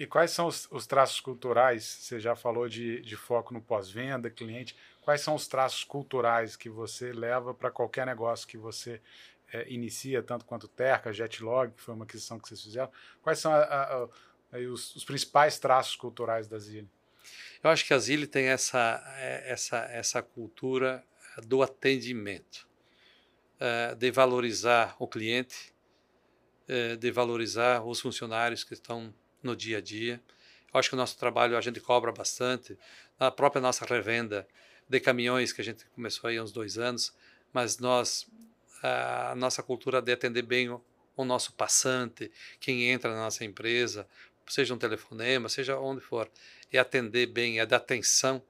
E, quais são os, os, traços culturais? Você já falou de, de foco no pós-venda, cliente. Quais são os traços culturais que você leva para qualquer negócio que você é, inicia, tanto quanto Terca, Jetlog, que foi uma aquisição que vocês fizeram? Quais são a, a, a, os, os, principais traços culturais da Zile? Eu acho que a Zile tem essa, é, essa, essa cultura do atendimento, é, de valorizar o cliente, é, de valorizar os funcionários que estão no dia a dia. Eu acho que o nosso trabalho a gente cobra bastante, na própria nossa revenda de caminhões, que a gente começou aí há uns dois anos, mas nós, a nossa cultura de atender bem o, o nosso passante, quem entra na nossa empresa, seja um telefonema, seja onde for, é atender bem, é dar atenção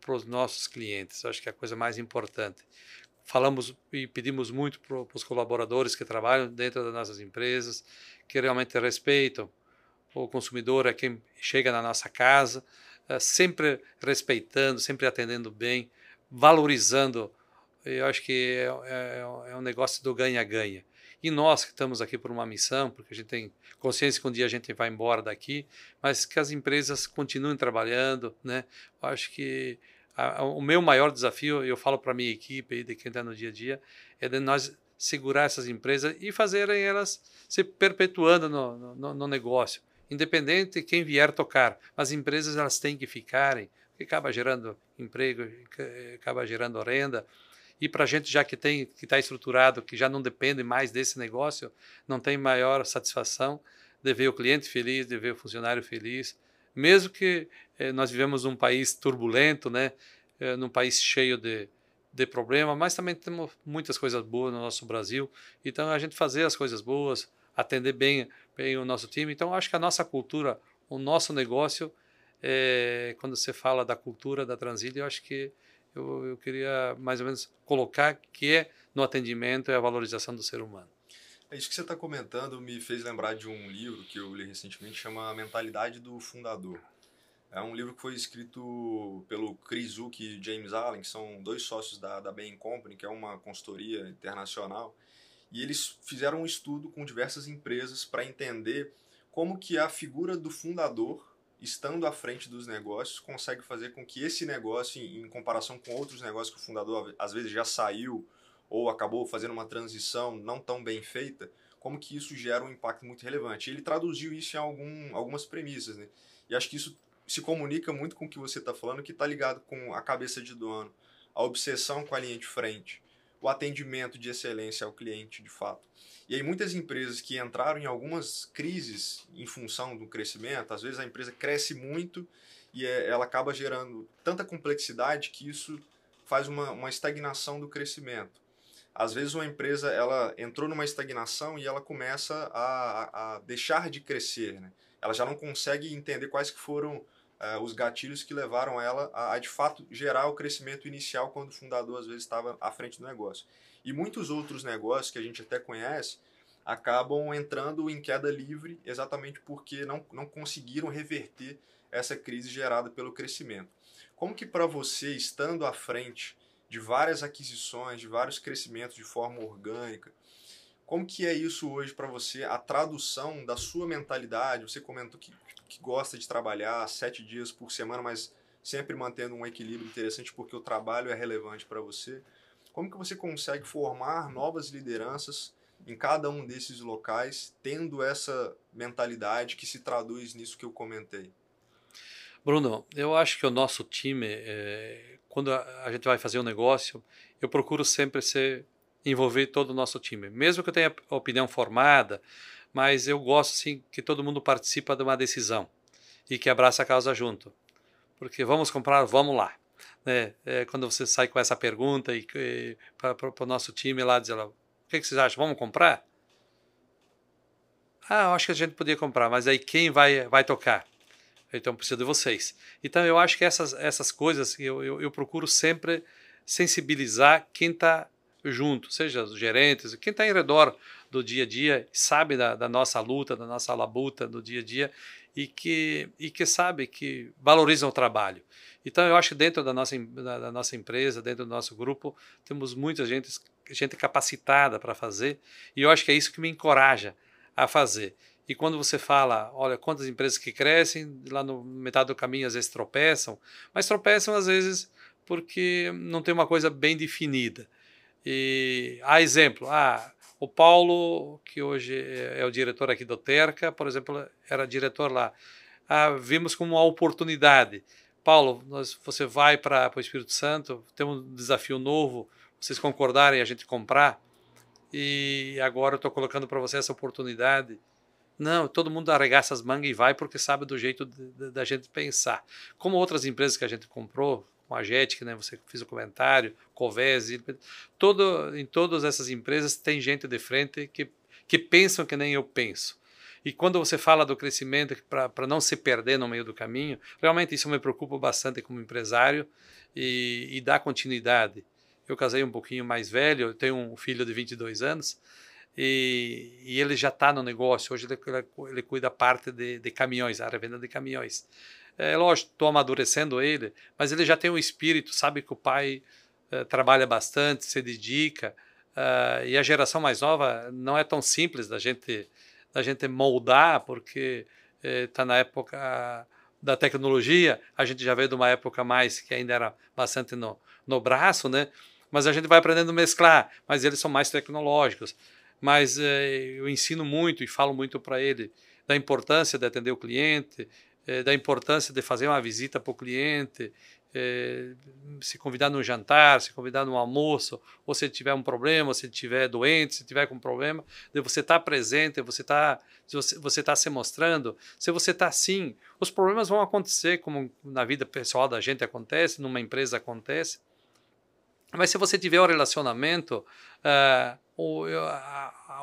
para os nossos clientes. Acho que é a coisa mais importante. Falamos e pedimos muito para os colaboradores que trabalham dentro das nossas empresas, que realmente respeitam o consumidor, é quem chega na nossa casa, é, sempre respeitando, sempre atendendo bem, valorizando. Eu acho que é, é, é um negócio do ganha-ganha. E nós que estamos aqui por uma missão, porque a gente tem consciência que um dia a gente vai embora daqui, mas que as empresas continuem trabalhando, né? Eu acho que a, a, o meu maior desafio, eu falo para minha equipe de quem está no dia a dia, é de nós segurar essas empresas e fazerem elas se perpetuando no, no, no negócio, independente de quem vier tocar. As empresas elas têm que ficarem, que acaba gerando emprego, acaba gerando renda. E para a gente já que tem que está estruturado, que já não depende mais desse negócio, não tem maior satisfação de ver o cliente feliz, de ver o funcionário feliz, mesmo que eh, nós vivemos num país turbulento, né, eh, num país cheio de de problema, mas também temos muitas coisas boas no nosso Brasil. Então a gente fazer as coisas boas, atender bem, bem o nosso time. Então acho que a nossa cultura, o nosso negócio, é, quando você fala da cultura da Transilha, eu acho que eu, eu queria mais ou menos colocar que é no atendimento é a valorização do ser humano. É isso que você está comentando me fez lembrar de um livro que eu li recentemente, chama Mentalidade do Fundador. É um livro que foi escrito pelo Chris Zuck e James Allen, que são dois sócios da, da Bain Company, que é uma consultoria internacional, e eles fizeram um estudo com diversas empresas para entender como que a figura do fundador estando à frente dos negócios, consegue fazer com que esse negócio, em, comparação com outros negócios que o fundador às vezes já saiu ou acabou fazendo uma transição não tão bem feita, como que isso gera um impacto muito relevante. Ele traduziu isso em algum, algumas premissas, né? E acho que isso se comunica muito com o que você está falando, que está ligado com a cabeça de dono, a obsessão com a linha de frente, o atendimento de excelência ao cliente, de fato. E aí muitas empresas que entraram em algumas crises em função do crescimento, às vezes a empresa cresce muito e é, ela acaba gerando tanta complexidade que isso faz uma, uma estagnação do crescimento. Às vezes uma empresa ela entrou numa estagnação e ela começa a, a deixar de crescer, né? Ela já não consegue entender quais que foram uh, os gatilhos que levaram ela a, a, de fato gerar o crescimento inicial quando o fundador às vezes estava à frente do negócio. E muitos outros negócios que a gente até conhece acabam entrando em queda livre exatamente porque não, não conseguiram reverter essa crise gerada pelo crescimento. Como que para você, estando à frente de várias aquisições, de vários crescimentos de forma orgânica, como que é isso hoje para você, a tradução da sua mentalidade? Você comentou que, que gosta de trabalhar sete dias por semana, mas sempre mantendo um equilíbrio interessante porque o trabalho é relevante para você. Como que você consegue formar novas lideranças em cada um desses locais, tendo essa mentalidade que se traduz nisso que eu comentei? Bruno, eu acho que o nosso time, é, quando a gente vai fazer um negócio, eu procuro sempre ser envolver todo o nosso time, mesmo que eu tenha opinião formada, mas eu gosto sim que todo mundo participa de uma decisão e que abraça a causa junto, porque vamos comprar, vamos lá né? É, quando você sai com essa pergunta e, e para o nosso time lá dizer lá, o que, que vocês acham? Vamos comprar? Ah, acho que a gente podia comprar, mas aí quem vai vai tocar? Então precisa de vocês. Então eu acho que essas essas coisas eu, eu, eu procuro sempre sensibilizar quem está junto, seja os gerentes, quem está em redor do dia a dia, sabe da, da, nossa luta, da nossa labuta do dia a dia e que, e que sabe que valorizam o trabalho. Então, eu acho que dentro da nossa, da, da nossa empresa, dentro do nosso grupo, temos muita gente, gente capacitada para fazer, e eu acho que é isso que me encoraja a fazer. E quando você fala, olha, quantas empresas que crescem, lá no metade do caminho às vezes tropeçam, mas tropeçam às vezes porque não tem uma coisa bem definida. E há exemplo, ah, o Paulo, que hoje é, é o diretor aqui do Terca, por exemplo, era diretor lá. Ah, vimos como uma oportunidade Paulo, nós, você vai para o Espírito Santo, tem um desafio novo, vocês concordarem a gente comprar, e agora eu estou colocando para você essa oportunidade. Não, todo mundo arregaça as mangas e vai porque sabe do jeito da gente pensar. Como outras empresas que a gente comprou, com a Jet, né, você fez o comentário, Covés, todo, em todas essas empresas tem gente de frente que, que pensam que nem eu penso. E quando você fala do crescimento para não se perder no meio do caminho, realmente isso me preocupa bastante como empresário e, e dá continuidade. Eu casei um pouquinho mais velho, eu tenho um filho de 22 anos e, e ele já está no negócio. Hoje ele, ele cuida parte de, de, caminhões, a revenda de caminhões. É lógico, estou amadurecendo ele, mas ele já tem um espírito, sabe que o pai é, trabalha bastante, se dedica. Uh, e a geração mais nova não é tão simples da gente da gente moldar, porque está na época da tecnologia, a gente já veio de uma época mais que ainda era bastante no, no braço, né? Mas a gente vai aprendendo a mesclar, mas eles são mais tecnológicos. Mas eu ensino muito e falo muito para ele da importância de atender o cliente, eh, da importância de fazer uma visita para o cliente, é, se convidar num jantar, se convidar num almoço, ou se tiver um problema, se tiver doente, se tiver com problema, de você estar tá presente, você está você, você tá se mostrando. Se você está assim, os problemas vão acontecer, como na vida pessoal da gente acontece, numa empresa acontece. Mas se você tiver um relacionamento, uh, o,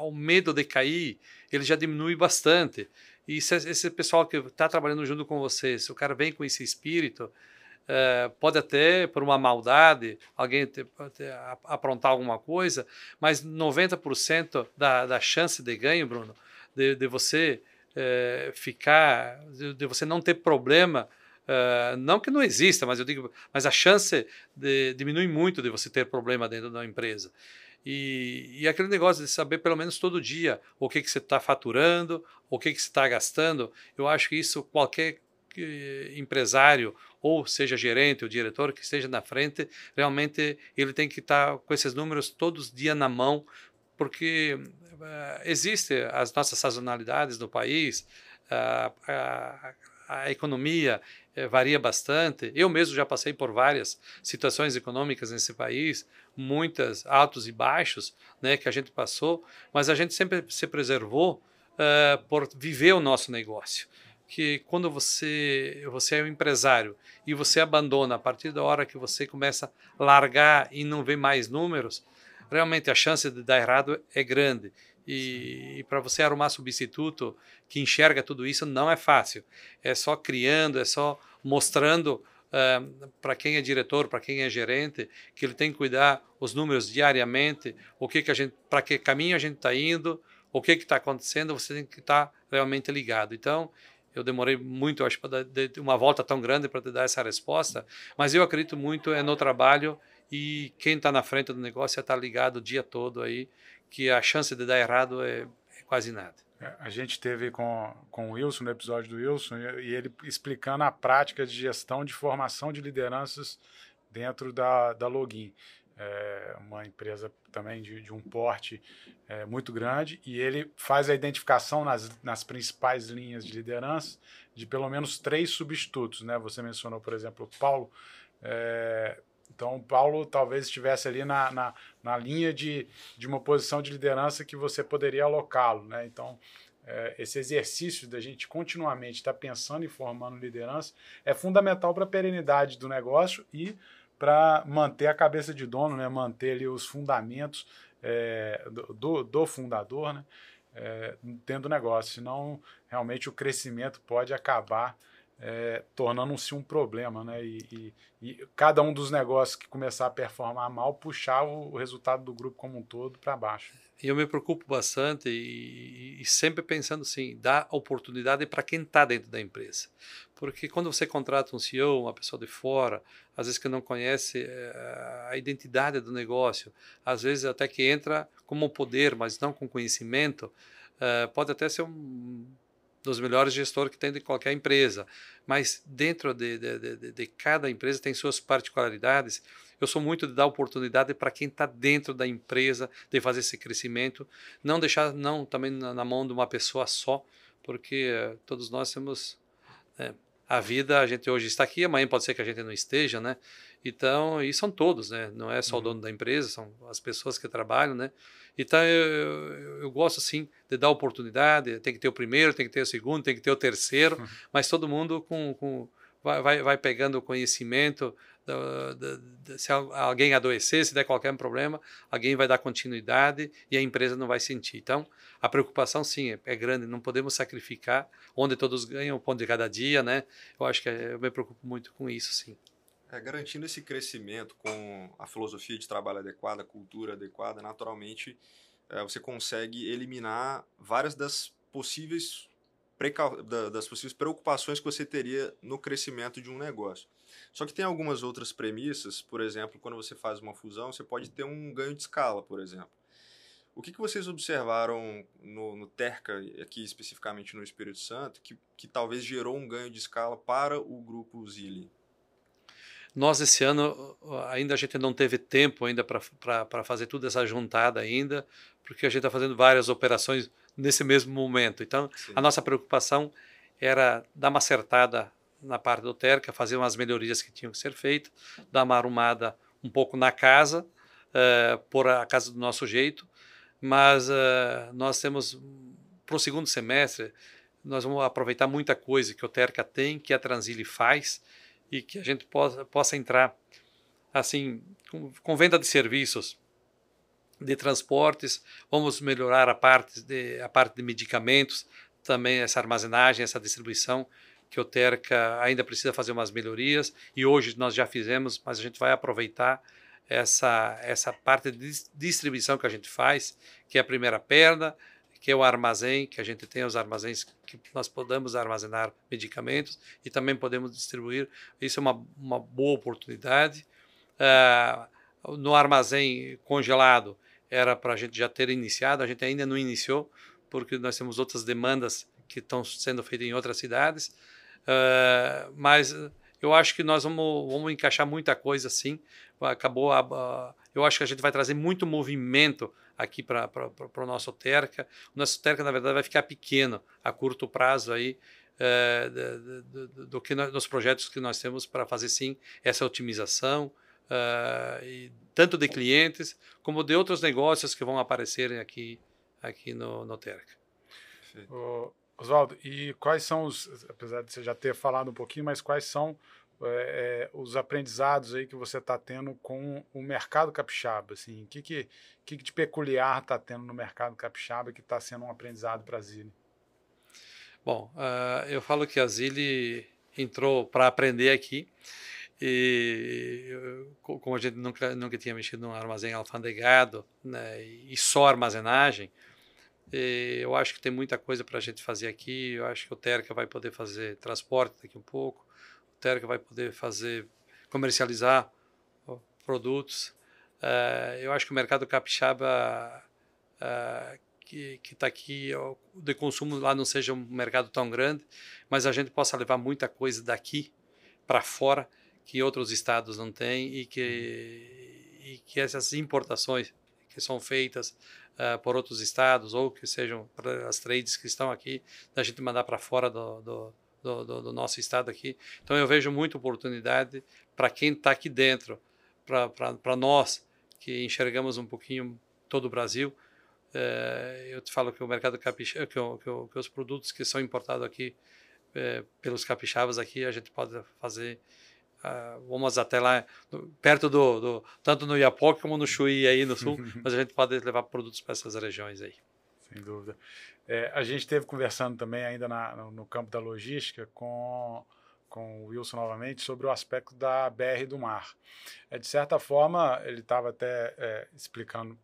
o medo de cair, ele já diminui bastante. E se esse pessoal que está trabalhando junto com você, se o cara vem com esse espírito, é, pode até, por uma maldade, alguém ter, ter, aprontar alguma coisa, mas 90% da, da chance de ganho, Bruno, de, de você é, ficar, de, de, você não ter problema, é, não que não exista, mas eu digo, mas a chance de, diminui muito de você ter problema dentro da empresa. E, e, aquele negócio de saber pelo menos todo dia o que, que você está faturando, o que, que você está gastando, eu acho que isso qualquer empresário ou seja gerente ou diretor que esteja na frente, realmente ele tem que estar com esses números todos os dias na mão, porque uh, existe as nossas sazonalidades no país, a, a, economia uh, varia bastante. Eu mesmo já passei por várias situações econômicas nesse país, muitas altos e baixos, né, que a gente passou, mas a gente sempre se preservou por viver o nosso negócio que quando você você é um empresário e você abandona a partir da hora que você começa a largar e não vê mais números, realmente a chance de dar errado é grande. E, e para você arrumar substituto que enxerga tudo isso não é fácil. É só criando, é só mostrando uh, para quem é diretor, para quem é gerente, que ele tem que cuidar os números diariamente, o que que a gente, para que caminho a gente está indo, o que que está acontecendo, você tem que estar tá realmente ligado. Então eu demorei muito, acho, para dar uma volta tão grande para te dar essa resposta, mas eu acredito muito é no trabalho e quem está na frente do negócio está ligado o dia todo aí, que a chance de dar errado é, é quase nada. É, a gente teve com, com o Wilson, no episódio do Wilson, e ele explicando a prática de gestão de formação de lideranças dentro da, da Login é uma empresa também de, de um porte é, muito grande, e ele faz a identificação nas, nas principais linhas de liderança de pelo menos três substitutos. Né? Você mencionou, por exemplo, o Paulo. É, então, Paulo talvez estivesse ali na, na, na, linha de, de uma posição de liderança que você poderia alocá-lo. Né? Então, é, esse exercício da gente continuamente estar tá pensando e formando liderança é fundamental para a perenidade do negócio e para manter a cabeça de dono, né, manter ali os fundamentos é, do, do, fundador né, é, dentro do negócio. Senão, realmente, o crescimento pode acabar é, tornando-se um problema. Né, e, e, e, cada um dos negócios que começar a performar mal, puxar o, resultado do grupo como um todo para baixo. E eu me preocupo bastante e, e sempre pensando assim, dar oportunidade para quem está dentro da empresa. Porque quando você contrata um CEO, uma pessoa de fora, às vezes que não conhece eh, a identidade do negócio, às vezes até que entra como poder, mas não com conhecimento, eh, pode até ser um dos melhores gestores que tem de qualquer empresa. Mas dentro de, de, de, de cada empresa tem suas particularidades eu sou muito de dar oportunidade para quem está dentro da empresa de fazer esse crescimento, não deixar não também na, na mão de uma pessoa só, porque uh, todos nós temos é, a vida, a gente hoje está aqui, amanhã pode ser que a gente não esteja, né? Então, e são todos, né? Não é só uhum. o dono da empresa, são as pessoas que trabalham, né? Então, eu, eu, eu, gosto, assim, de dar oportunidade. Tem que ter o primeiro, tem que ter o segundo, tem que ter o terceiro, uhum. mas todo mundo com, com vai, vai, vai pegando conhecimento. Do, do, do, se alguém adoecer, se der qualquer problema, alguém vai dar continuidade e a empresa não vai sentir. Então, a preocupação, sim, é, é grande. Não podemos sacrificar onde todos ganham, o ponto de cada dia, né? Eu acho que é, eu me preocupo muito com isso, sim. É, garantindo esse crescimento com a filosofia de trabalho adequada, cultura adequada, naturalmente é, você consegue eliminar várias das possíveis das possíveis preocupações que você teria no crescimento de um negócio. Só que tem algumas outras premissas, por exemplo, quando você faz uma fusão, você pode ter um ganho de escala, por exemplo. O que, que vocês observaram no, no Terca, aqui especificamente no Espírito Santo, que, que talvez gerou um ganho de escala para o grupo Zilli? Nós esse ano ainda a gente não teve tempo ainda para fazer toda essa juntada ainda, porque a gente está fazendo várias operações nesse mesmo momento. Então, Sim. a nossa preocupação era dar uma acertada na parte do Terca, fazer umas melhorias que tinham que ser feitas, dar uma arrumada um pouco na casa, uh, pôr a casa do nosso jeito, mas uh, nós temos para o segundo semestre nós vamos aproveitar muita coisa que o Terca tem, que a Transile faz, e que a gente possa, possa entrar assim com, com, venda de serviços de transportes vamos melhorar a parte de a parte de medicamentos também essa armazenagem essa distribuição que o Terca ainda precisa fazer umas melhorias e hoje nós já fizemos mas a gente vai aproveitar essa essa parte de distribuição que a gente faz que é a primeira perna que é o armazém, que a gente tem os armazéns que nós podemos armazenar medicamentos e também podemos distribuir. Isso é uma, uma boa oportunidade. Uh, no armazém congelado era para a gente já ter iniciado, a gente ainda não iniciou, porque nós temos outras demandas que estão sendo feitas em outras cidades. Uh, mas eu acho que nós vamos, vamos encaixar muita coisa assim. Acabou a, a, eu acho que a gente vai trazer muito movimento aqui para o nosso Terca. O nosso Terca, na verdade, vai ficar pequeno a curto prazo aí. É, do, do, do, que nós, dos projetos que nós temos para fazer sim essa otimização uh, e tanto de clientes como de outros negócios que vão aparecerem aqui aqui no, no Terca. Oswaldo, e quais são os, apesar de você já ter falado um pouquinho, mas quais são é, os aprendizados aí que você está tendo com o mercado capixaba? Assim, o que, que, que de peculiar está tendo no mercado capixaba que está sendo um aprendizado para a Zile? Bom, uh, eu falo que a Zile entrou para aprender aqui e como a gente nunca, nunca tinha mexido num armazém alfandegado né, e só armazenagem, eu acho que tem muita coisa para a gente fazer aqui. Eu acho que o Terca vai poder fazer transporte daqui um pouco. Terca vai poder fazer, comercializar produtos. Uh, eu acho que o mercado capixaba uh, que está aqui, de consumo lá não seja um mercado tão grande, mas a gente possa levar muita coisa daqui para fora que outros estados não têm e que, e que essas importações que são feitas uh, por outros estados ou que sejam as trades que estão aqui, da gente mandar para fora do, do do, do, do nosso estado aqui. Então eu vejo muita oportunidade para quem está aqui dentro, para nós que enxergamos um pouquinho todo o Brasil. É, eu te falo que o mercado capixaba, que, que, que, os produtos que são importados aqui é, pelos capixabas aqui, a gente pode fazer Uh, vamos até lá, perto do, do, tanto no Iapoque como no Chuí aí no sul, mas a gente pode levar produtos para essas regiões aí. Sem dúvida. É, a gente esteve conversando também ainda na, no, no, campo da logística com, com o Wilson novamente sobre o aspecto da BR do mar. É, de certa forma, ele estava até é, explicando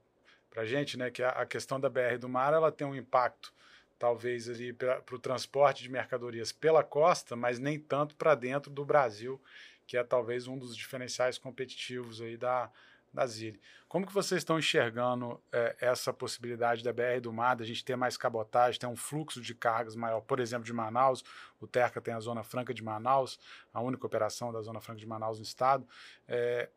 para a gente né, que a, a, questão da BR do mar ela tem um impacto talvez ali para o transporte de mercadorias pela costa, mas nem tanto para dentro do Brasil, que é talvez um dos diferenciais competitivos aí da, da Zile. Como que vocês estão enxergando é, essa possibilidade da BR do Mar, da gente ter mais cabotagem, ter um fluxo de cargas maior, por exemplo, de Manaus, o Terca tem a Zona Franca de Manaus, a única operação da Zona Franca de Manaus no estado. É,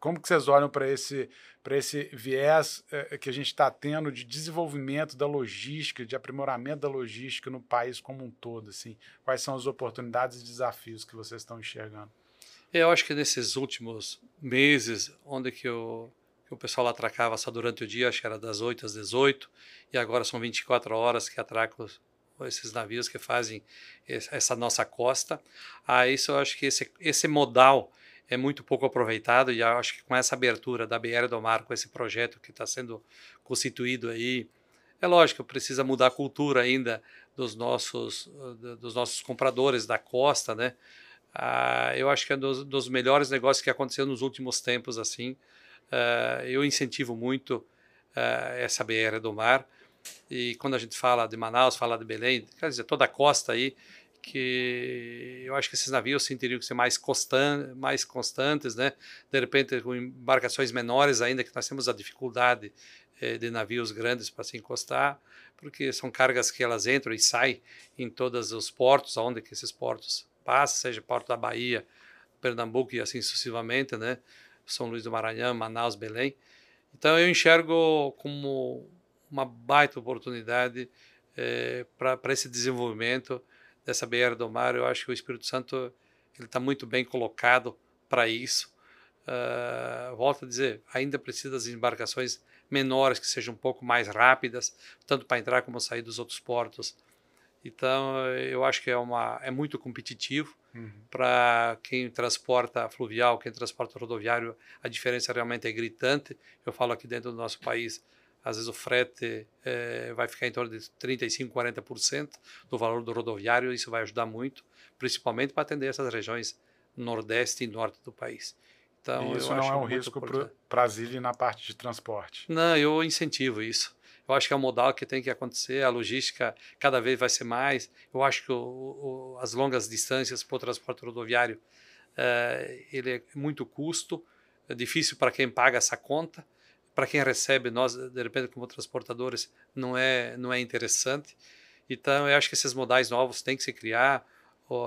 como que vocês olham para esse, esse viés é, que a gente está tendo de desenvolvimento da logística, de aprimoramento da logística no país como um todo? Assim? Quais são as oportunidades e desafios que vocês estão enxergando? Eu acho que nesses últimos meses, onde que o, que o pessoal atracava só durante o dia, acho que era das 8 às 18, e agora são 24 horas que atracam esses navios que fazem essa nossa costa. Ah, isso eu acho que esse, esse modal é muito pouco aproveitado e eu acho que com essa abertura da BR do Mar, com esse projeto que está sendo constituído aí, é lógico, precisa mudar a cultura ainda dos nossos, dos nossos compradores da costa, né? Ah, eu acho que é um dos, dos, melhores negócios que aconteceu nos últimos tempos, assim. Ah, eu incentivo muito ah, essa BR do Mar. E quando a gente fala de Manaus, fala de Belém, quer dizer, toda a costa aí, que eu acho que esses navios sim, teriam que ser mais, constan mais constantes, né? De repente, com embarcações menores ainda, que nós temos a dificuldade eh, de navios grandes para se encostar, porque são cargas que elas entram e saem em todos os portos, aonde que esses portos passam, seja Porto da Bahia, Pernambuco e assim sucessivamente, né? São Luís do Maranhão, Manaus, Belém. Então eu enxergo como uma baita oportunidade eh, para esse desenvolvimento dessa BR do Mar. Eu acho que o Espírito Santo ele está muito bem colocado para isso. Uh, volto a dizer, ainda precisa das embarcações menores que sejam um pouco mais rápidas, tanto para entrar como sair dos outros portos. Então, eu acho que é, uma, é muito competitivo uhum. para quem transporta fluvial, quem transporta rodoviário, a diferença realmente é gritante. Eu falo aqui dentro do nosso país, às vezes o frete é, vai ficar em torno de 35%, 40% do valor do rodoviário, isso vai ajudar muito, principalmente para atender essas regiões nordeste e norte do país. Então, isso não é um risco para Brasília na parte de transporte? Não, eu incentivo isso. Eu acho que é um modal que tem que acontecer, a logística cada vez vai ser mais. Eu acho que o, o, as longas distâncias para o transporte rodoviário é, ele é muito custo, é difícil para quem paga essa conta para quem recebe, nós, de repente, como transportadores, não é, não é interessante. Então, eu acho que esses modais novos têm que se criar,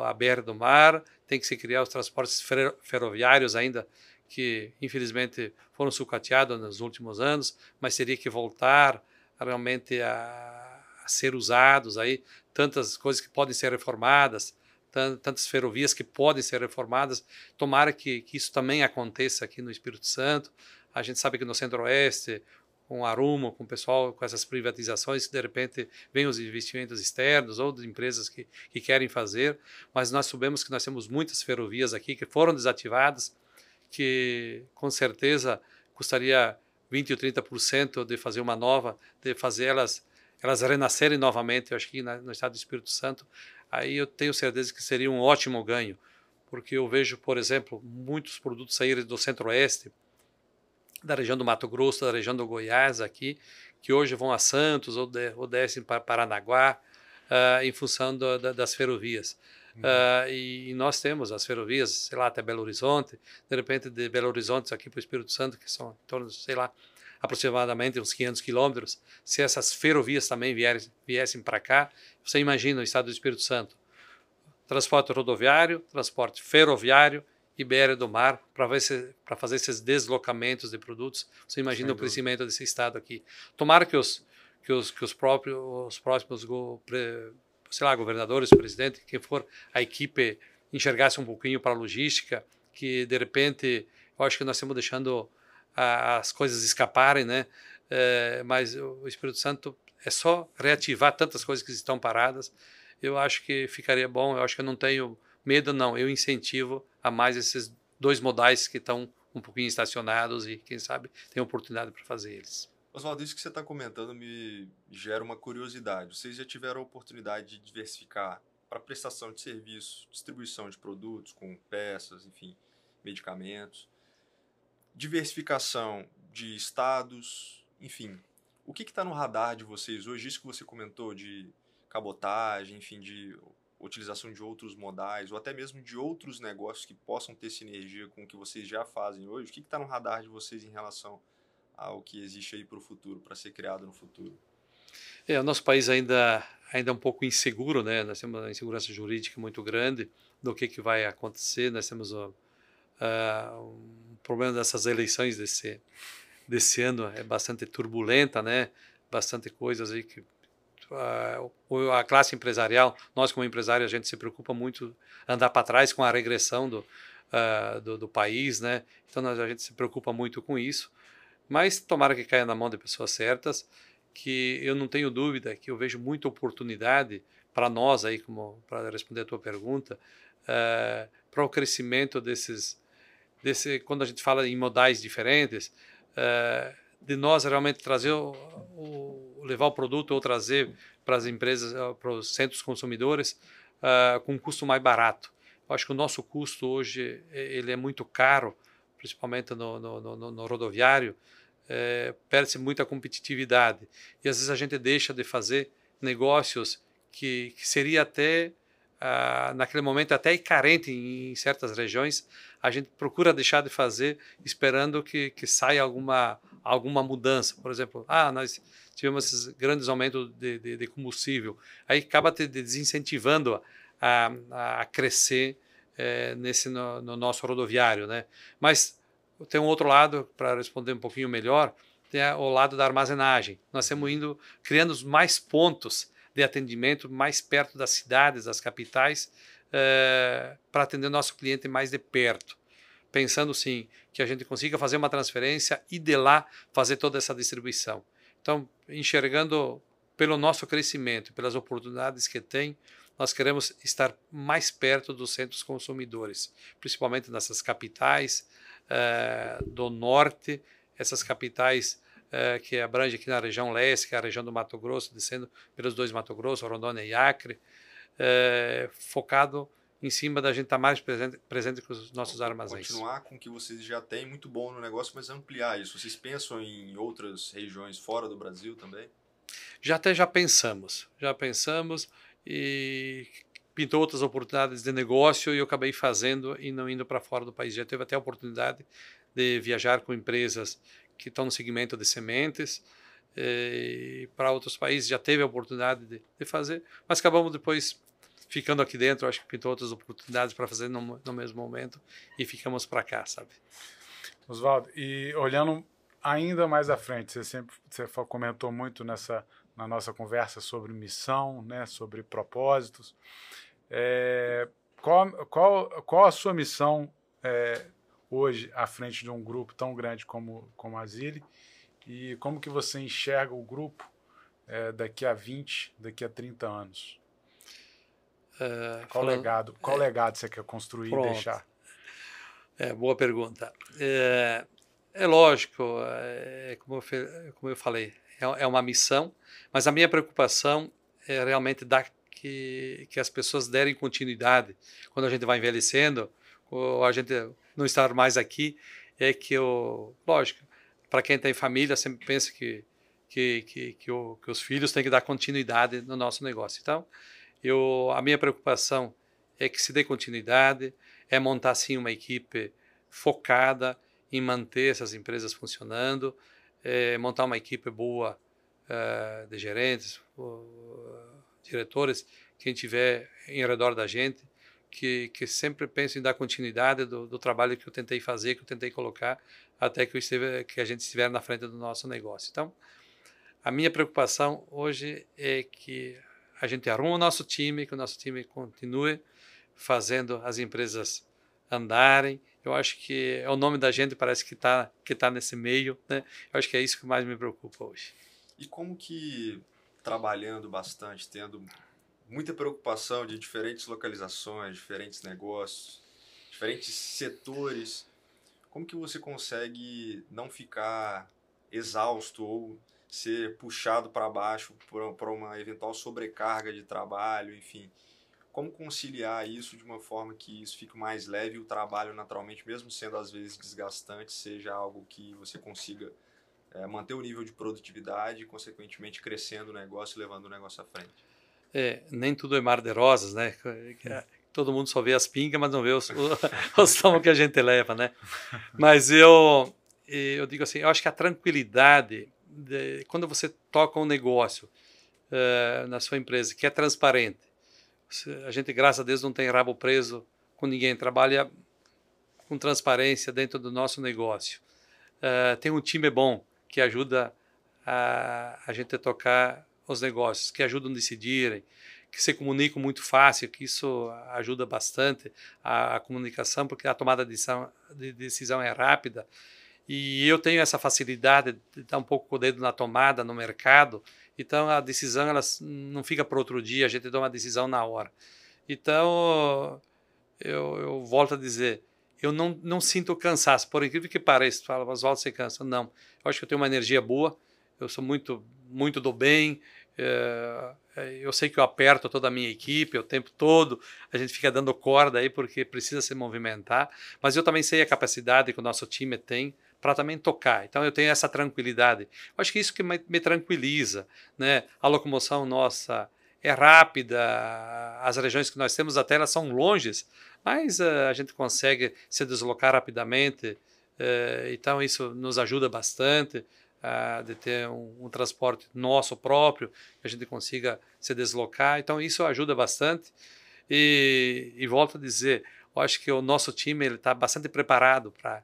a BR do mar, tem que se criar os transportes ferroviários ainda, que infelizmente foram sucateados nos últimos anos, mas teria que voltar realmente a, a ser usados aí, tantas coisas que podem ser reformadas, tantas ferrovias que podem ser reformadas. Tomara que, que isso também aconteça aqui no Espírito Santo. A gente sabe que no Centro-Oeste, com Arumo, com o pessoal, com essas privatizações, de repente vem os investimentos externos ou de empresas que, que querem fazer, mas nós sabemos que nós temos muitas ferrovias aqui que foram desativadas, que com certeza custaria 20 ou 30% de fazer uma nova, de fazer elas, elas renascerem novamente, eu acho que no estado do Espírito Santo, aí eu tenho certeza que seria um ótimo ganho, porque eu vejo, por exemplo, muitos produtos saírem do Centro-Oeste, da região do Mato Grosso, da região do Goiás aqui, que hoje vão a Santos ou, de, ou descem para Paranaguá, uh, em função do, da, das ferrovias. Uh, e, e, nós temos as ferrovias, sei lá, até Belo Horizonte, de repente de Belo Horizonte aqui para o Espírito Santo, que são em torno, sei lá, aproximadamente uns 500 quilômetros, se essas ferrovias também vierem, viessem para cá, você imagina o estado do Espírito Santo. Transporte rodoviário, transporte ferroviário, Ibéria do Mar para fazer esses deslocamentos de produtos. Você imagina Sem o crescimento dúvida. desse estado aqui. Tomara que os que os que os próprios os próximos sei lá governadores, presidente, quem for a equipe enxergasse um pouquinho para a logística, que de repente eu acho que nós estamos deixando a, as coisas escaparem, né? É, mas o Espírito Santo é só reativar tantas coisas que estão paradas. Eu acho que ficaria bom. Eu acho que eu não tenho medo, não. Eu incentivo a mais esses dois modais que estão um pouquinho estacionados e, quem sabe, tem oportunidade para fazer eles. Oswaldo, isso que você está comentando me gera uma curiosidade. Vocês já tiveram a oportunidade de diversificar para prestação de serviço, distribuição de produtos com peças, enfim, medicamentos, diversificação de estados, enfim. O que está no radar de vocês hoje? Isso que você comentou de cabotagem, enfim, de utilização de outros modais ou até mesmo de outros negócios que possam ter sinergia com o que vocês já fazem hoje? O que está no radar de vocês em relação ao que existe aí para o futuro, para ser criado no futuro? É, o nosso país ainda, ainda é um pouco inseguro, né? Nós temos uma insegurança jurídica muito grande do que, que vai acontecer. Nós temos uh, um problema dessas eleições desse desse ano é bastante turbulenta, né? Bastante coisas aí que a, a classe empresarial, nós como empresário, a gente se preocupa muito andar para trás com a regressão do, uh, do, do, país, né? Então nós, a gente se preocupa muito com isso. Mas tomara que caia na mão de pessoas certas, que eu não tenho dúvida que eu vejo muita oportunidade para nós aí, como para responder a tua pergunta, uh, para o crescimento desses, desse, quando a gente fala em modais diferentes, uh, de nós realmente trazer o, o, levar o produto ou trazer para as empresas, para os centros consumidores uh, com um custo mais barato. Eu acho que o nosso custo hoje ele é muito caro, principalmente no, no, no, no rodoviário, é, perde-se muita competitividade. E às vezes a gente deixa de fazer negócios que, que seria até ah, naquele momento até carente em, em, certas regiões. A gente procura deixar de fazer esperando que, que saia alguma alguma mudança. Por exemplo ah nós tivemos esses grandes aumentos de, de, de combustível. Aí acaba te desincentivando a, a crescer é, nesse no, no nosso rodoviário né mas tem um outro lado, para responder um pouquinho melhor, tem o lado da armazenagem. Nós estamos indo criando mais pontos de atendimento mais perto das cidades, das capitais, é, para atender nosso cliente mais de perto. Pensando sim que a gente consiga fazer uma transferência e de lá fazer toda essa distribuição. Então, enxergando pelo nosso crescimento, pelas oportunidades que tem, nós queremos estar mais perto dos centros consumidores, principalmente nessas capitais, eh, do norte, essas capitais uh, que abrangem aqui na região leste, que é a região do Mato Grosso, descendo pelos dois Mato Grosso, Rondônia e Acre, uh, focado em cima da gente estar tá mais presente, presente com os nossos armazéns. Continuar com o que vocês já têm muito bom no negócio, mas ampliar isso. Vocês pensam em outras regiões fora do Brasil também? Já até já pensamos, já pensamos e pintou outras oportunidades de negócio e eu acabei fazendo e não indo para fora do país. Já teve até a oportunidade de viajar com empresas que estão no segmento de sementes eh, para outros países. Já teve a oportunidade de, de, fazer, mas acabamos depois ficando aqui dentro. Acho que pintou outras oportunidades para fazer no, no mesmo momento e ficamos para cá, sabe? Oswaldo, e olhando ainda mais à frente, você sempre você comentou muito nessa na nossa conversa sobre missão, né, sobre propósitos. É, qual, qual, qual a sua missão é, hoje à frente de um grupo tão grande como, como a Zile? E como que você enxerga o grupo é, daqui a 20, daqui a 30 anos? Uh, qual, falando, legado, qual é, legado você quer construir pronto. e deixar? É, boa pergunta. É, é lógico, é, como, eu, como eu falei, é, é uma missão, mas a minha preocupação é realmente dar que, que as pessoas derem continuidade quando a gente vai envelhecendo, ou a gente não estar mais aqui, é que, o, lógico, para quem tem família, sempre pensa que, que, que, que, o, que os filhos têm que dar continuidade no nosso negócio. Então, eu, a minha preocupação é que se dê continuidade, é montar sim uma equipe focada em manter essas empresas funcionando, é montar uma equipe boa uh, de gerentes, diretores, quem tiver em redor da gente, que, que sempre penso em dar continuidade do, do, trabalho que eu tentei fazer, que eu tentei colocar, até que, esteve, que a gente estiver na frente do nosso negócio. Então, a minha preocupação hoje é que a gente arruma o nosso time, que o nosso time continue fazendo as empresas andarem. Eu acho que é o nome da gente parece que está que tá nesse meio, né? Eu acho que é isso que mais me preocupa hoje. E como que trabalhando bastante, tendo muita preocupação de diferentes localizações, diferentes negócios, diferentes setores. Como que você consegue não ficar exausto ou ser puxado para baixo por, uma eventual sobrecarga de trabalho, enfim? Como conciliar isso de uma forma que isso fique mais leve e o trabalho, naturalmente, mesmo sendo às vezes desgastante, seja algo que você consiga é, manter o nível de produtividade e, consequentemente, crescendo o negócio e levando o negócio à frente. É, nem tudo é mar de rosas, né? É, todo mundo só vê as pingas, mas não vê os, os tomos que a gente leva, né? Mas eu, eu digo assim, eu acho que a tranquilidade, de, quando você toca um negócio uh, na sua empresa que é transparente, a gente, graças a Deus, não tem rabo preso com ninguém, trabalha com transparência dentro do nosso negócio. Uh, tem um time bom que ajuda a, a gente a tocar os negócios, que ajudam a decidirem, que se comunicam muito fácil, que isso ajuda bastante a, a comunicação, porque a tomada de decisão, de decisão é rápida. E eu tenho essa facilidade de estar um pouco o dedo na tomada, no mercado, então a decisão ela não fica para outro dia, a gente toma uma decisão na hora. Então, eu, eu volto a dizer, eu não, não sinto cansaço, por incrível que pareça, fala, Oswaldo, você cansa. Não, eu acho que eu tenho uma energia boa, eu sou muito, muito do bem, é, eu sei que eu aperto toda a minha equipe o tempo todo, a gente fica dando corda aí porque precisa se movimentar, mas eu também sei a capacidade que o nosso time tem para também tocar. Então eu tenho essa tranquilidade. Eu acho que isso que me, me tranquiliza, né? A locomoção nossa é rápida, as regiões que nós temos até elas são longes, mas uh, a gente consegue se deslocar rapidamente. Uh, então isso nos ajuda bastante uh, de ter um, um, transporte nosso próprio, que a gente consiga se deslocar. Então isso ajuda bastante. E, e volto a dizer, eu acho que o nosso time está bastante preparado para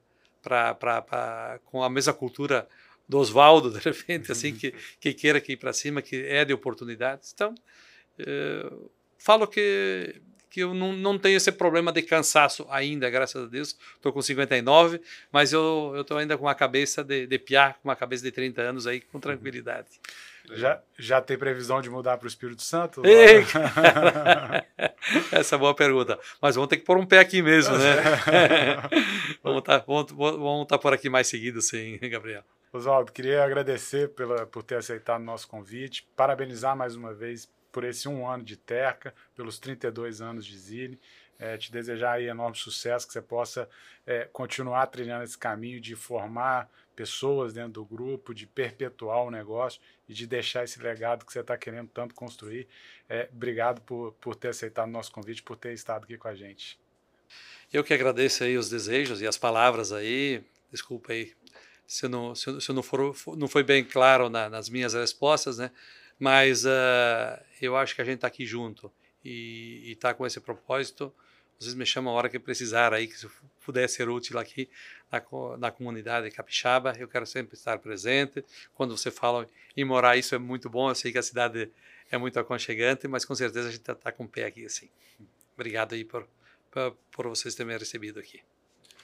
com a mesma cultura do Oswaldo, de repente, assim, que, que queira que ir para cima, que é de oportunidades. Então, falo que que eu não, não tenho esse problema de cansaço ainda, graças a Deus. Estou com 59, mas eu estou ainda com uma cabeça de, de piar, com uma cabeça de 30 anos aí, com tranquilidade. Já, já tem previsão de mudar para o Espírito Santo? Ei, Essa é boa pergunta. Mas vamos ter que pôr um pé aqui mesmo, né? vamos estar tá, vamos, vamos tá por aqui mais seguido, sim, Gabriel. Oswaldo, queria agradecer pela, por ter aceitado o nosso convite, parabenizar mais uma vez por esse um ano de Terca, pelos 32 anos de Zile. É, te desejar aí enorme sucesso, que você possa é, continuar trilhando esse caminho de formar pessoas dentro do grupo, de perpetuar o negócio e de deixar esse legado que você está querendo tanto construir. É, obrigado por, por ter aceitado o nosso convite, por ter estado aqui com a gente. Eu que agradeço aí os desejos e as palavras aí. Desculpa aí se não, se se não, for, não foi bem claro na, nas minhas respostas, né? Mas uh, eu acho que a gente está aqui junto e está com esse propósito. Vocês me chamam a hora que precisar aí, que se puder ser útil aqui na, na comunidade capixaba, eu quero sempre estar presente. Quando você fala em morar, isso é muito bom. Eu sei que a cidade é muito aconchegante, mas com certeza a gente está tá com o pé aqui assim. Obrigado aí por, por, por vocês terem me recebido aqui.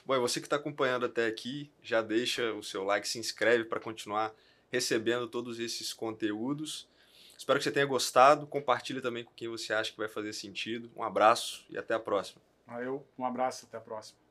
Bom, você que está acompanhando até aqui, já deixa o seu like, se inscreve para continuar recebendo todos esses conteúdos. Espero que você tenha gostado. Compartilhe também com quem você acha que vai fazer sentido. Um abraço e até a próxima. Valeu, um abraço, até a próxima.